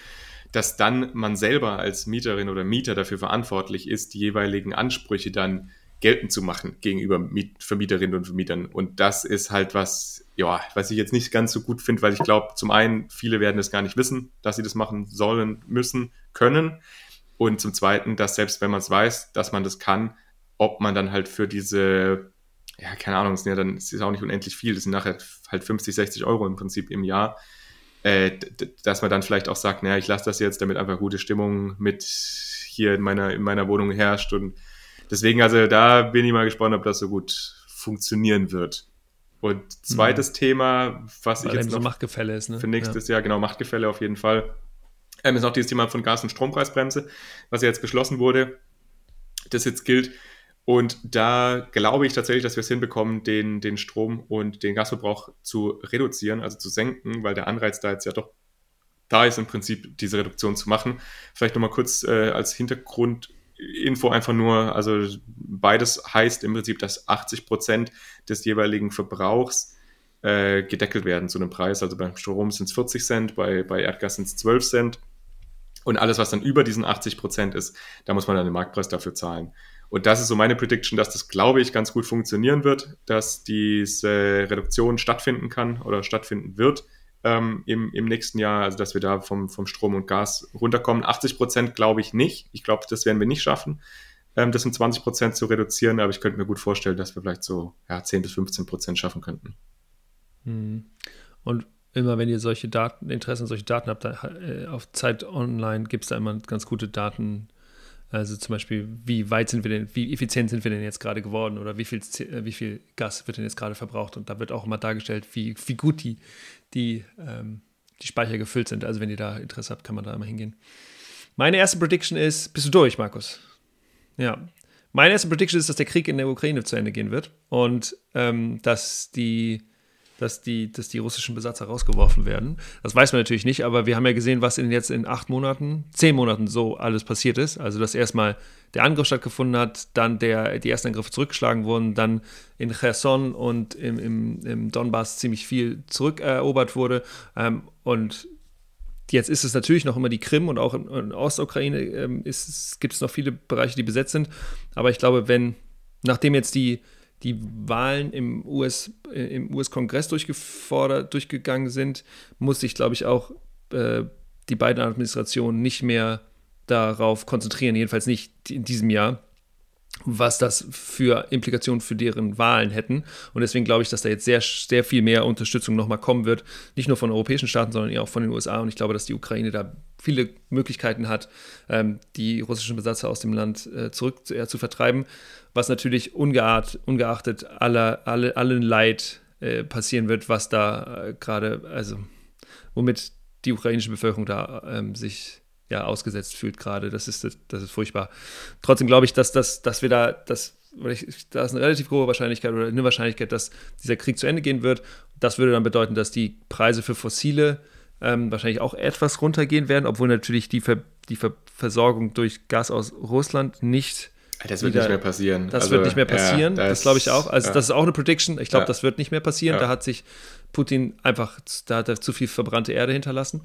dass dann man selber als Mieterin oder Mieter dafür verantwortlich ist, die jeweiligen Ansprüche dann geltend zu machen gegenüber Miet Vermieterinnen und Vermietern. Und das ist halt was, ja, was ich jetzt nicht ganz so gut finde, weil ich glaube, zum einen, viele werden es gar nicht wissen, dass sie das machen sollen, müssen, können. Und zum Zweiten, dass selbst wenn man es weiß, dass man das kann, ob man dann halt für diese, ja, keine Ahnung, es ist ja dann, es ist auch nicht unendlich viel, das sind nachher halt 50, 60 Euro im Prinzip im Jahr, äh, dass man dann vielleicht auch sagt, naja, ich lasse das jetzt, damit einfach gute Stimmung mit hier in meiner, in meiner Wohnung herrscht. Und deswegen, also da bin ich mal gespannt, ob das so gut funktionieren wird. Und zweites mhm. Thema, was Weil ich jetzt noch so Machtgefälle ist, ne? für nächstes ja. Jahr, genau, Machtgefälle auf jeden Fall ähm, ist auch dieses Thema von Gas- und Strompreisbremse, was ja jetzt beschlossen wurde, das jetzt gilt. Und da glaube ich tatsächlich, dass wir es hinbekommen, den, den Strom- und den Gasverbrauch zu reduzieren, also zu senken, weil der Anreiz da jetzt ja doch da ist, im Prinzip diese Reduktion zu machen. Vielleicht nochmal kurz äh, als Hintergrundinfo einfach nur, also beides heißt im Prinzip, dass 80 Prozent des jeweiligen Verbrauchs äh, gedeckelt werden zu einem Preis. Also beim Strom sind es 40 Cent, bei, bei Erdgas sind es 12 Cent. Und alles, was dann über diesen 80 Prozent ist, da muss man dann den Marktpreis dafür zahlen. Und das ist so meine Prediction, dass das, glaube ich, ganz gut funktionieren wird, dass diese Reduktion stattfinden kann oder stattfinden wird ähm, im, im nächsten Jahr, also dass wir da vom, vom Strom und Gas runterkommen. 80 Prozent glaube ich nicht. Ich glaube, das werden wir nicht schaffen, ähm, das um 20 Prozent zu reduzieren, aber ich könnte mir gut vorstellen, dass wir vielleicht so ja, 10 bis 15 Prozent schaffen könnten. Hm. Und immer wenn ihr solche Daten, Interessen, solche Daten habt, äh, auf Zeit Online gibt es da immer ganz gute Daten. Also zum Beispiel, wie weit sind wir denn, wie effizient sind wir denn jetzt gerade geworden oder wie viel, äh, wie viel Gas wird denn jetzt gerade verbraucht? Und da wird auch immer dargestellt, wie, wie gut die, die, ähm, die Speicher gefüllt sind. Also wenn ihr da Interesse habt, kann man da immer hingehen. Meine erste Prediction ist, bist du durch, Markus? Ja. Meine erste Prediction ist, dass der Krieg in der Ukraine zu Ende gehen wird und ähm, dass die dass die, dass die russischen Besatzer rausgeworfen werden. Das weiß man natürlich nicht, aber wir haben ja gesehen, was in jetzt in acht Monaten, zehn Monaten so alles passiert ist. Also, dass erstmal der Angriff stattgefunden hat, dann der, die ersten Angriffe zurückgeschlagen wurden, dann in Cherson und im, im, im Donbass ziemlich viel zurückerobert wurde. Ähm, und jetzt ist es natürlich noch immer die Krim und auch in, in Ostukraine ähm, gibt es noch viele Bereiche, die besetzt sind. Aber ich glaube, wenn, nachdem jetzt die die Wahlen im US, US-Kongress durchgefordert, durchgegangen sind, muss sich, glaube ich, auch äh, die beiden Administrationen nicht mehr darauf konzentrieren, jedenfalls nicht in diesem Jahr, was das für Implikationen für deren Wahlen hätten. Und deswegen glaube ich, dass da jetzt sehr, sehr viel mehr Unterstützung nochmal kommen wird, nicht nur von europäischen Staaten, sondern auch von den USA. Und ich glaube, dass die Ukraine da viele Möglichkeiten hat, ähm, die russischen Besatzer aus dem Land äh, zurück zu, äh, zu vertreiben was natürlich ungeart, ungeachtet aller, alle, allen Leid äh, passieren wird, was da äh, gerade, also womit die ukrainische Bevölkerung da ähm, sich ja ausgesetzt fühlt gerade. Das ist, das ist furchtbar. Trotzdem glaube ich, dass, dass, dass wir da, dass, da ist eine relativ große Wahrscheinlichkeit oder eine Wahrscheinlichkeit, dass dieser Krieg zu Ende gehen wird. Das würde dann bedeuten, dass die Preise für fossile ähm, wahrscheinlich auch etwas runtergehen werden, obwohl natürlich die, Ver die Ver Versorgung durch Gas aus Russland nicht das wird wieder, nicht mehr passieren. Das also, wird nicht mehr passieren. Ja, das, das glaube ich auch. Also, ja. das ist auch eine Prediction. Ich glaube, ja. das wird nicht mehr passieren. Da hat sich Putin einfach, da hat er zu viel verbrannte Erde hinterlassen.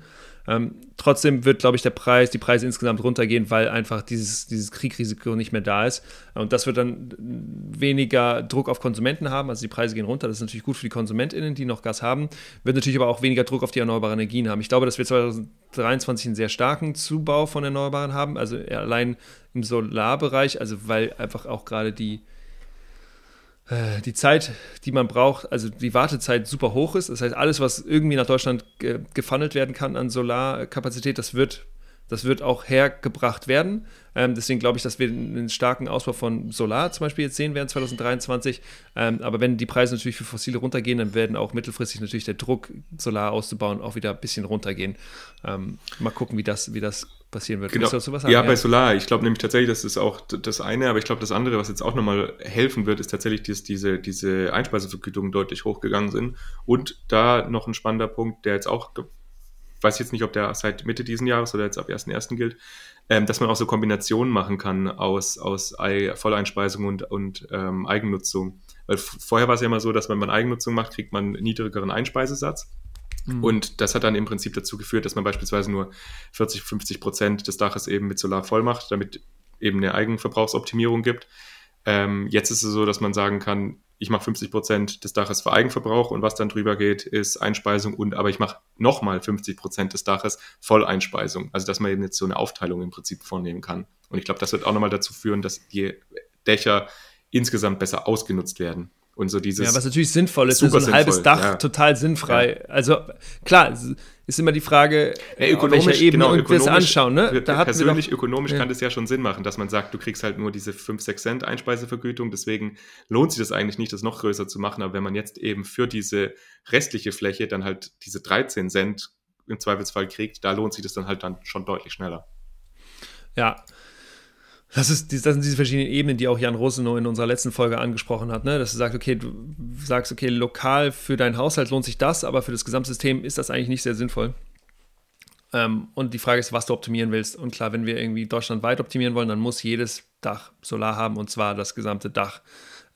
Ähm, trotzdem wird, glaube ich, der Preis, die Preise insgesamt runtergehen, weil einfach dieses, dieses Kriegrisiko nicht mehr da ist. Und das wird dann weniger Druck auf Konsumenten haben. Also die Preise gehen runter. Das ist natürlich gut für die KonsumentInnen, die noch Gas haben. Wird natürlich aber auch weniger Druck auf die erneuerbaren Energien haben. Ich glaube, dass wir 2023 einen sehr starken Zubau von Erneuerbaren haben. Also allein im Solarbereich, also weil einfach auch gerade die äh, die Zeit, die man braucht, also die Wartezeit super hoch ist. Das heißt, alles, was irgendwie nach Deutschland ge gefunnelt werden kann an Solarkapazität, das wird, das wird auch hergebracht werden. Ähm, deswegen glaube ich, dass wir einen starken Ausbau von Solar zum Beispiel jetzt sehen werden 2023. Ähm, aber wenn die Preise natürlich für Fossile runtergehen, dann werden auch mittelfristig natürlich der Druck, Solar auszubauen, auch wieder ein bisschen runtergehen. Ähm, mal gucken, wie das, wie das passieren wird. Genau. Sagen, ja, ja, bei Solar. Ich glaube nämlich tatsächlich, das ist auch das eine, aber ich glaube, das andere, was jetzt auch nochmal helfen wird, ist tatsächlich, dass diese, diese Einspeisevergütungen deutlich hochgegangen sind. Und da noch ein spannender Punkt, der jetzt auch, weiß jetzt nicht, ob der seit Mitte diesen Jahres oder jetzt ab 1.1. gilt, ähm, dass man auch so Kombinationen machen kann aus, aus Volleinspeisung und, und ähm, Eigennutzung. Weil vorher war es ja immer so, dass wenn man Eigennutzung macht, kriegt man einen niedrigeren Einspeisesatz. Mhm. Und das hat dann im Prinzip dazu geführt, dass man beispielsweise nur 40, 50 Prozent des Daches eben mit Solar voll macht, damit eben eine Eigenverbrauchsoptimierung gibt. Ähm, jetzt ist es so, dass man sagen kann, ich mache 50 Prozent des Daches für Eigenverbrauch und was dann drüber geht, ist Einspeisung und aber ich mache nochmal 50 Prozent des Daches Volleinspeisung. Also dass man eben jetzt so eine Aufteilung im Prinzip vornehmen kann. Und ich glaube, das wird auch nochmal dazu führen, dass die Dächer insgesamt besser ausgenutzt werden. Und so dieses. Ja, was natürlich sinnvoll ist, ist so ein sinnvoll, halbes Dach ja. total sinnfrei. Ja. Also klar, ist immer die Frage, ja, ökonomisch, welcher Ebene genau, wir es anschauen. Ne? Da persönlich doch, ökonomisch kann das ja schon Sinn machen, dass man sagt, du kriegst halt nur diese 5, 6 Cent Einspeisevergütung, deswegen lohnt sich das eigentlich nicht, das noch größer zu machen. Aber wenn man jetzt eben für diese restliche Fläche dann halt diese 13 Cent im Zweifelsfall kriegt, da lohnt sich das dann halt dann schon deutlich schneller. Ja, das, ist, das sind diese verschiedenen Ebenen, die auch Jan Rosenow in unserer letzten Folge angesprochen hat, ne? dass du sagst, okay, du sagst, okay, lokal für deinen Haushalt lohnt sich das, aber für das Gesamtsystem ist das eigentlich nicht sehr sinnvoll. Ähm, und die Frage ist, was du optimieren willst. Und klar, wenn wir irgendwie deutschlandweit optimieren wollen, dann muss jedes Dach Solar haben und zwar das gesamte Dach.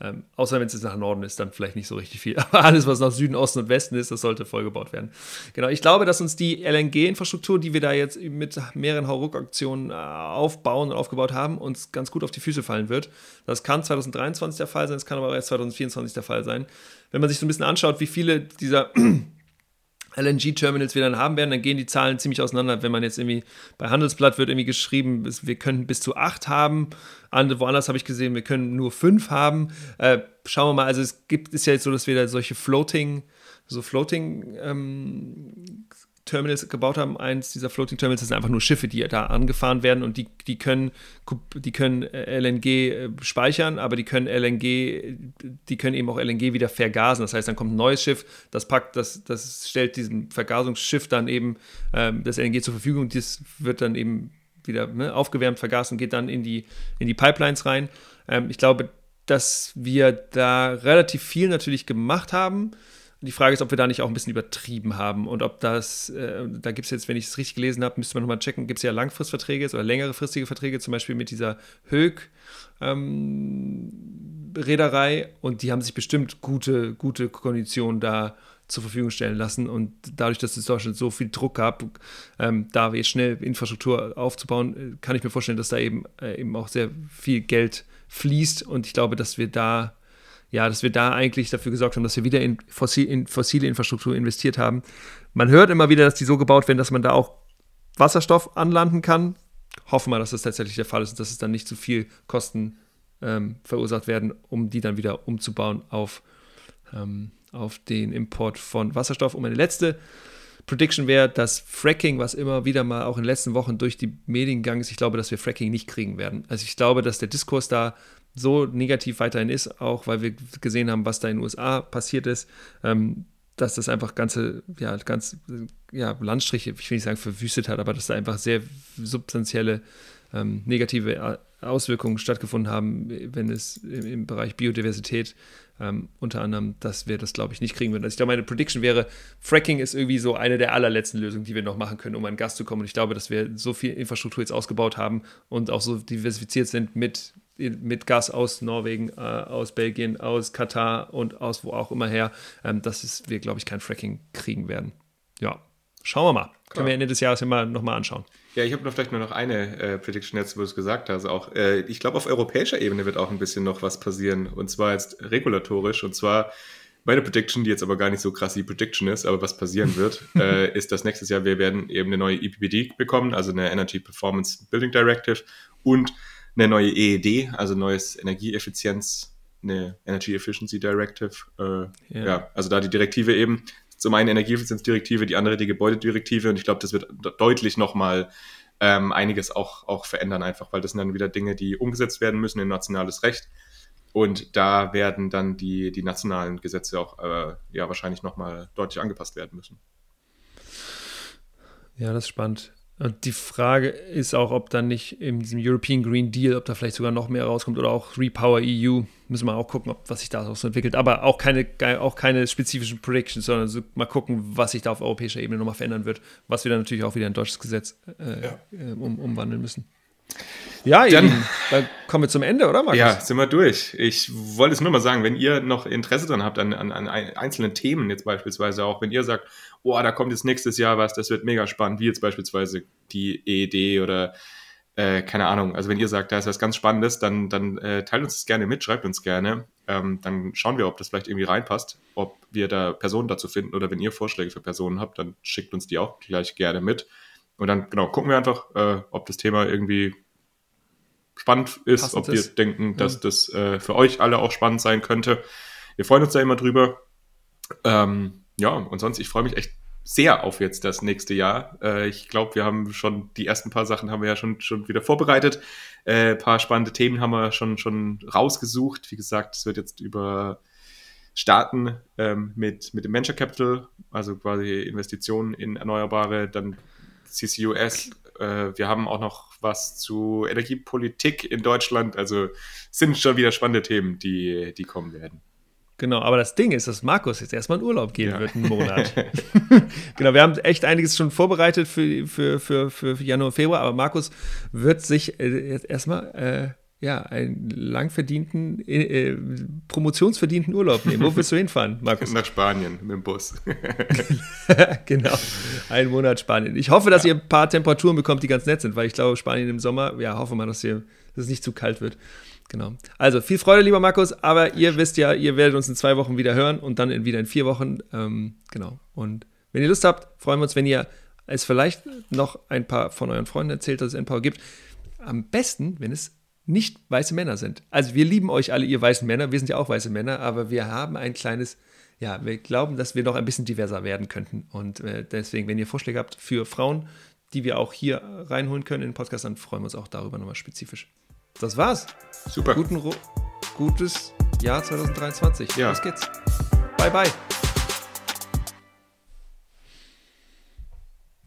Ähm, außer wenn es jetzt nach Norden ist, dann vielleicht nicht so richtig viel. Aber alles, was nach Süden, Osten und Westen ist, das sollte vollgebaut werden. Genau, ich glaube, dass uns die LNG-Infrastruktur, die wir da jetzt mit mehreren Hauruck-Aktionen äh, aufbauen und aufgebaut haben, uns ganz gut auf die Füße fallen wird. Das kann 2023 der Fall sein, es kann aber auch erst 2024 der Fall sein. Wenn man sich so ein bisschen anschaut, wie viele dieser LNG-Terminals wir dann haben werden, dann gehen die Zahlen ziemlich auseinander. Wenn man jetzt irgendwie bei Handelsblatt wird irgendwie geschrieben, wir können bis zu acht haben. Woanders habe ich gesehen, wir können nur fünf haben. Äh, schauen wir mal, also es gibt, ist ja jetzt so, dass wir da solche Floating, so Floating ähm, Terminals gebaut haben. Eins dieser Floating Terminals das sind einfach nur Schiffe, die da angefahren werden und die, die können, die können äh, LNG äh, speichern, aber die können LNG, die können eben auch LNG wieder vergasen. Das heißt, dann kommt ein neues Schiff, das packt, das, das stellt diesem Vergasungsschiff dann eben ähm, das LNG zur Verfügung. Das wird dann eben wieder ne, aufgewärmt, vergasen, geht dann in die, in die Pipelines rein. Ähm, ich glaube, dass wir da relativ viel natürlich gemacht haben die Frage ist, ob wir da nicht auch ein bisschen übertrieben haben und ob das, äh, da gibt es jetzt, wenn ich es richtig gelesen habe, müsste man nochmal checken, gibt es ja Langfristverträge oder längere fristige Verträge, zum Beispiel mit dieser Höck. Ähm, Reederei und die haben sich bestimmt gute, gute Konditionen da zur Verfügung stellen lassen. Und dadurch, dass es Deutschland so viel Druck gab, ähm, da jetzt schnell Infrastruktur aufzubauen, äh, kann ich mir vorstellen, dass da eben, äh, eben auch sehr viel Geld fließt. Und ich glaube, dass wir da ja, dass wir da eigentlich dafür gesorgt haben, dass wir wieder in, fossil, in fossile Infrastruktur investiert haben. Man hört immer wieder, dass die so gebaut werden, dass man da auch Wasserstoff anlanden kann. Hoffen wir, dass das tatsächlich der Fall ist und dass es dann nicht zu viel Kosten ähm, verursacht werden, um die dann wieder umzubauen auf, ähm, auf den Import von Wasserstoff. Und meine letzte Prediction wäre, dass Fracking, was immer wieder mal auch in den letzten Wochen durch die Medien gegangen ist, ich glaube, dass wir Fracking nicht kriegen werden. Also ich glaube, dass der Diskurs da so negativ weiterhin ist, auch weil wir gesehen haben, was da in den USA passiert ist, ähm, dass das einfach ganze, ja, ganz, ja, Landstriche, ich will nicht sagen verwüstet hat, aber dass da einfach sehr substanzielle ähm, negative Auswirkungen stattgefunden haben, wenn es im, im Bereich Biodiversität ähm, unter anderem, dass wir das, glaube ich, nicht kriegen würden. Also ich glaube, meine Prediction wäre, Fracking ist irgendwie so eine der allerletzten Lösungen, die wir noch machen können, um an Gas zu kommen. Und ich glaube, dass wir so viel Infrastruktur jetzt ausgebaut haben und auch so diversifiziert sind mit mit Gas aus Norwegen, äh, aus Belgien, aus Katar und aus wo auch immer her, ähm, dass wir, glaube ich, kein Fracking kriegen werden. Ja, schauen wir mal. Klar. Können wir Ende des Jahres immer nochmal anschauen. Ja, ich habe noch vielleicht nur noch eine äh, Prediction jetzt, wo du es gesagt hast. Auch, äh, ich glaube, auf europäischer Ebene wird auch ein bisschen noch was passieren. Und zwar jetzt regulatorisch. Und zwar meine Prediction, die jetzt aber gar nicht so krass die Prediction ist, aber was passieren wird, äh, ist, dass nächstes Jahr wir werden eben eine neue EPBD bekommen, also eine Energy Performance Building Directive und eine neue EED, also neues Energieeffizienz, eine Energy Efficiency Directive. Äh, ja. ja. also da die Direktive eben, zum einen Energieeffizienzdirektive, die andere die Gebäudedirektive und ich glaube, das wird deutlich nochmal ähm, einiges auch, auch verändern, einfach, weil das sind dann wieder Dinge, die umgesetzt werden müssen in nationales Recht. Und da werden dann die, die nationalen Gesetze auch äh, ja wahrscheinlich nochmal deutlich angepasst werden müssen. Ja, das ist spannend. Und die Frage ist auch, ob dann nicht in diesem European Green Deal, ob da vielleicht sogar noch mehr rauskommt oder auch Repower EU. Müssen wir auch gucken, ob, was sich da so entwickelt. Aber auch keine, auch keine spezifischen Predictions, sondern so mal gucken, was sich da auf europäischer Ebene nochmal verändern wird, was wir dann natürlich auch wieder in deutsches Gesetz äh, ja. Äh, um, umwandeln müssen. Ja, dann, eben, dann kommen wir zum Ende, oder Markus? Ja, sind wir durch. Ich wollte es nur mal sagen, wenn ihr noch Interesse dran habt an, an, an einzelnen Themen, jetzt beispielsweise auch, wenn ihr sagt, oh, da kommt jetzt nächstes Jahr was, das wird mega spannend, wie jetzt beispielsweise die EED oder äh, keine Ahnung. Also wenn ihr sagt, da ist was ganz Spannendes, dann, dann äh, teilt uns das gerne mit, schreibt uns gerne. Ähm, dann schauen wir, ob das vielleicht irgendwie reinpasst, ob wir da Personen dazu finden oder wenn ihr Vorschläge für Personen habt, dann schickt uns die auch gleich gerne mit. Und dann, genau, gucken wir einfach, äh, ob das Thema irgendwie spannend ist, Passend ob wir ist. denken, dass ja. das äh, für euch alle auch spannend sein könnte. Wir freuen uns da immer drüber. Ähm, ja, und sonst, ich freue mich echt sehr auf jetzt das nächste Jahr. Äh, ich glaube, wir haben schon die ersten paar Sachen haben wir ja schon, schon wieder vorbereitet. Äh, ein paar spannende Themen haben wir schon, schon rausgesucht. Wie gesagt, es wird jetzt über starten ähm, mit, mit dem Venture Capital, also quasi Investitionen in Erneuerbare, dann CCUS. Äh, wir haben auch noch was zu Energiepolitik in Deutschland. Also sind schon wieder spannende Themen, die, die kommen werden. Genau, aber das Ding ist, dass Markus jetzt erstmal in Urlaub gehen ja. wird, einen Monat. genau, wir haben echt einiges schon vorbereitet für, für, für, für Januar, Februar, aber Markus wird sich äh, jetzt erstmal äh, ja, einen lang verdienten, äh, äh, promotionsverdienten Urlaub nehmen. Wo willst du hinfahren, Markus? Nach Spanien mit dem Bus. genau, einen Monat Spanien. Ich hoffe, dass ja. ihr ein paar Temperaturen bekommt, die ganz nett sind, weil ich glaube, Spanien im Sommer, ja, hoffe mal, dass, hier, dass es nicht zu kalt wird. Genau. Also viel Freude, lieber Markus, aber ihr wisst ja, ihr werdet uns in zwei Wochen wieder hören und dann in, wieder in vier Wochen. Ähm, genau. Und wenn ihr Lust habt, freuen wir uns, wenn ihr es vielleicht noch ein paar von euren Freunden erzählt, dass es Empower gibt. Am besten, wenn es nicht weiße Männer sind. Also wir lieben euch alle, ihr weißen Männer, wir sind ja auch weiße Männer, aber wir haben ein kleines, ja, wir glauben, dass wir noch ein bisschen diverser werden könnten. Und äh, deswegen, wenn ihr Vorschläge habt für Frauen, die wir auch hier reinholen können in den Podcast, dann freuen wir uns auch darüber nochmal spezifisch. Das war's. Super. Guten, gutes Jahr 2023. Ja. Los geht's. Bye, bye.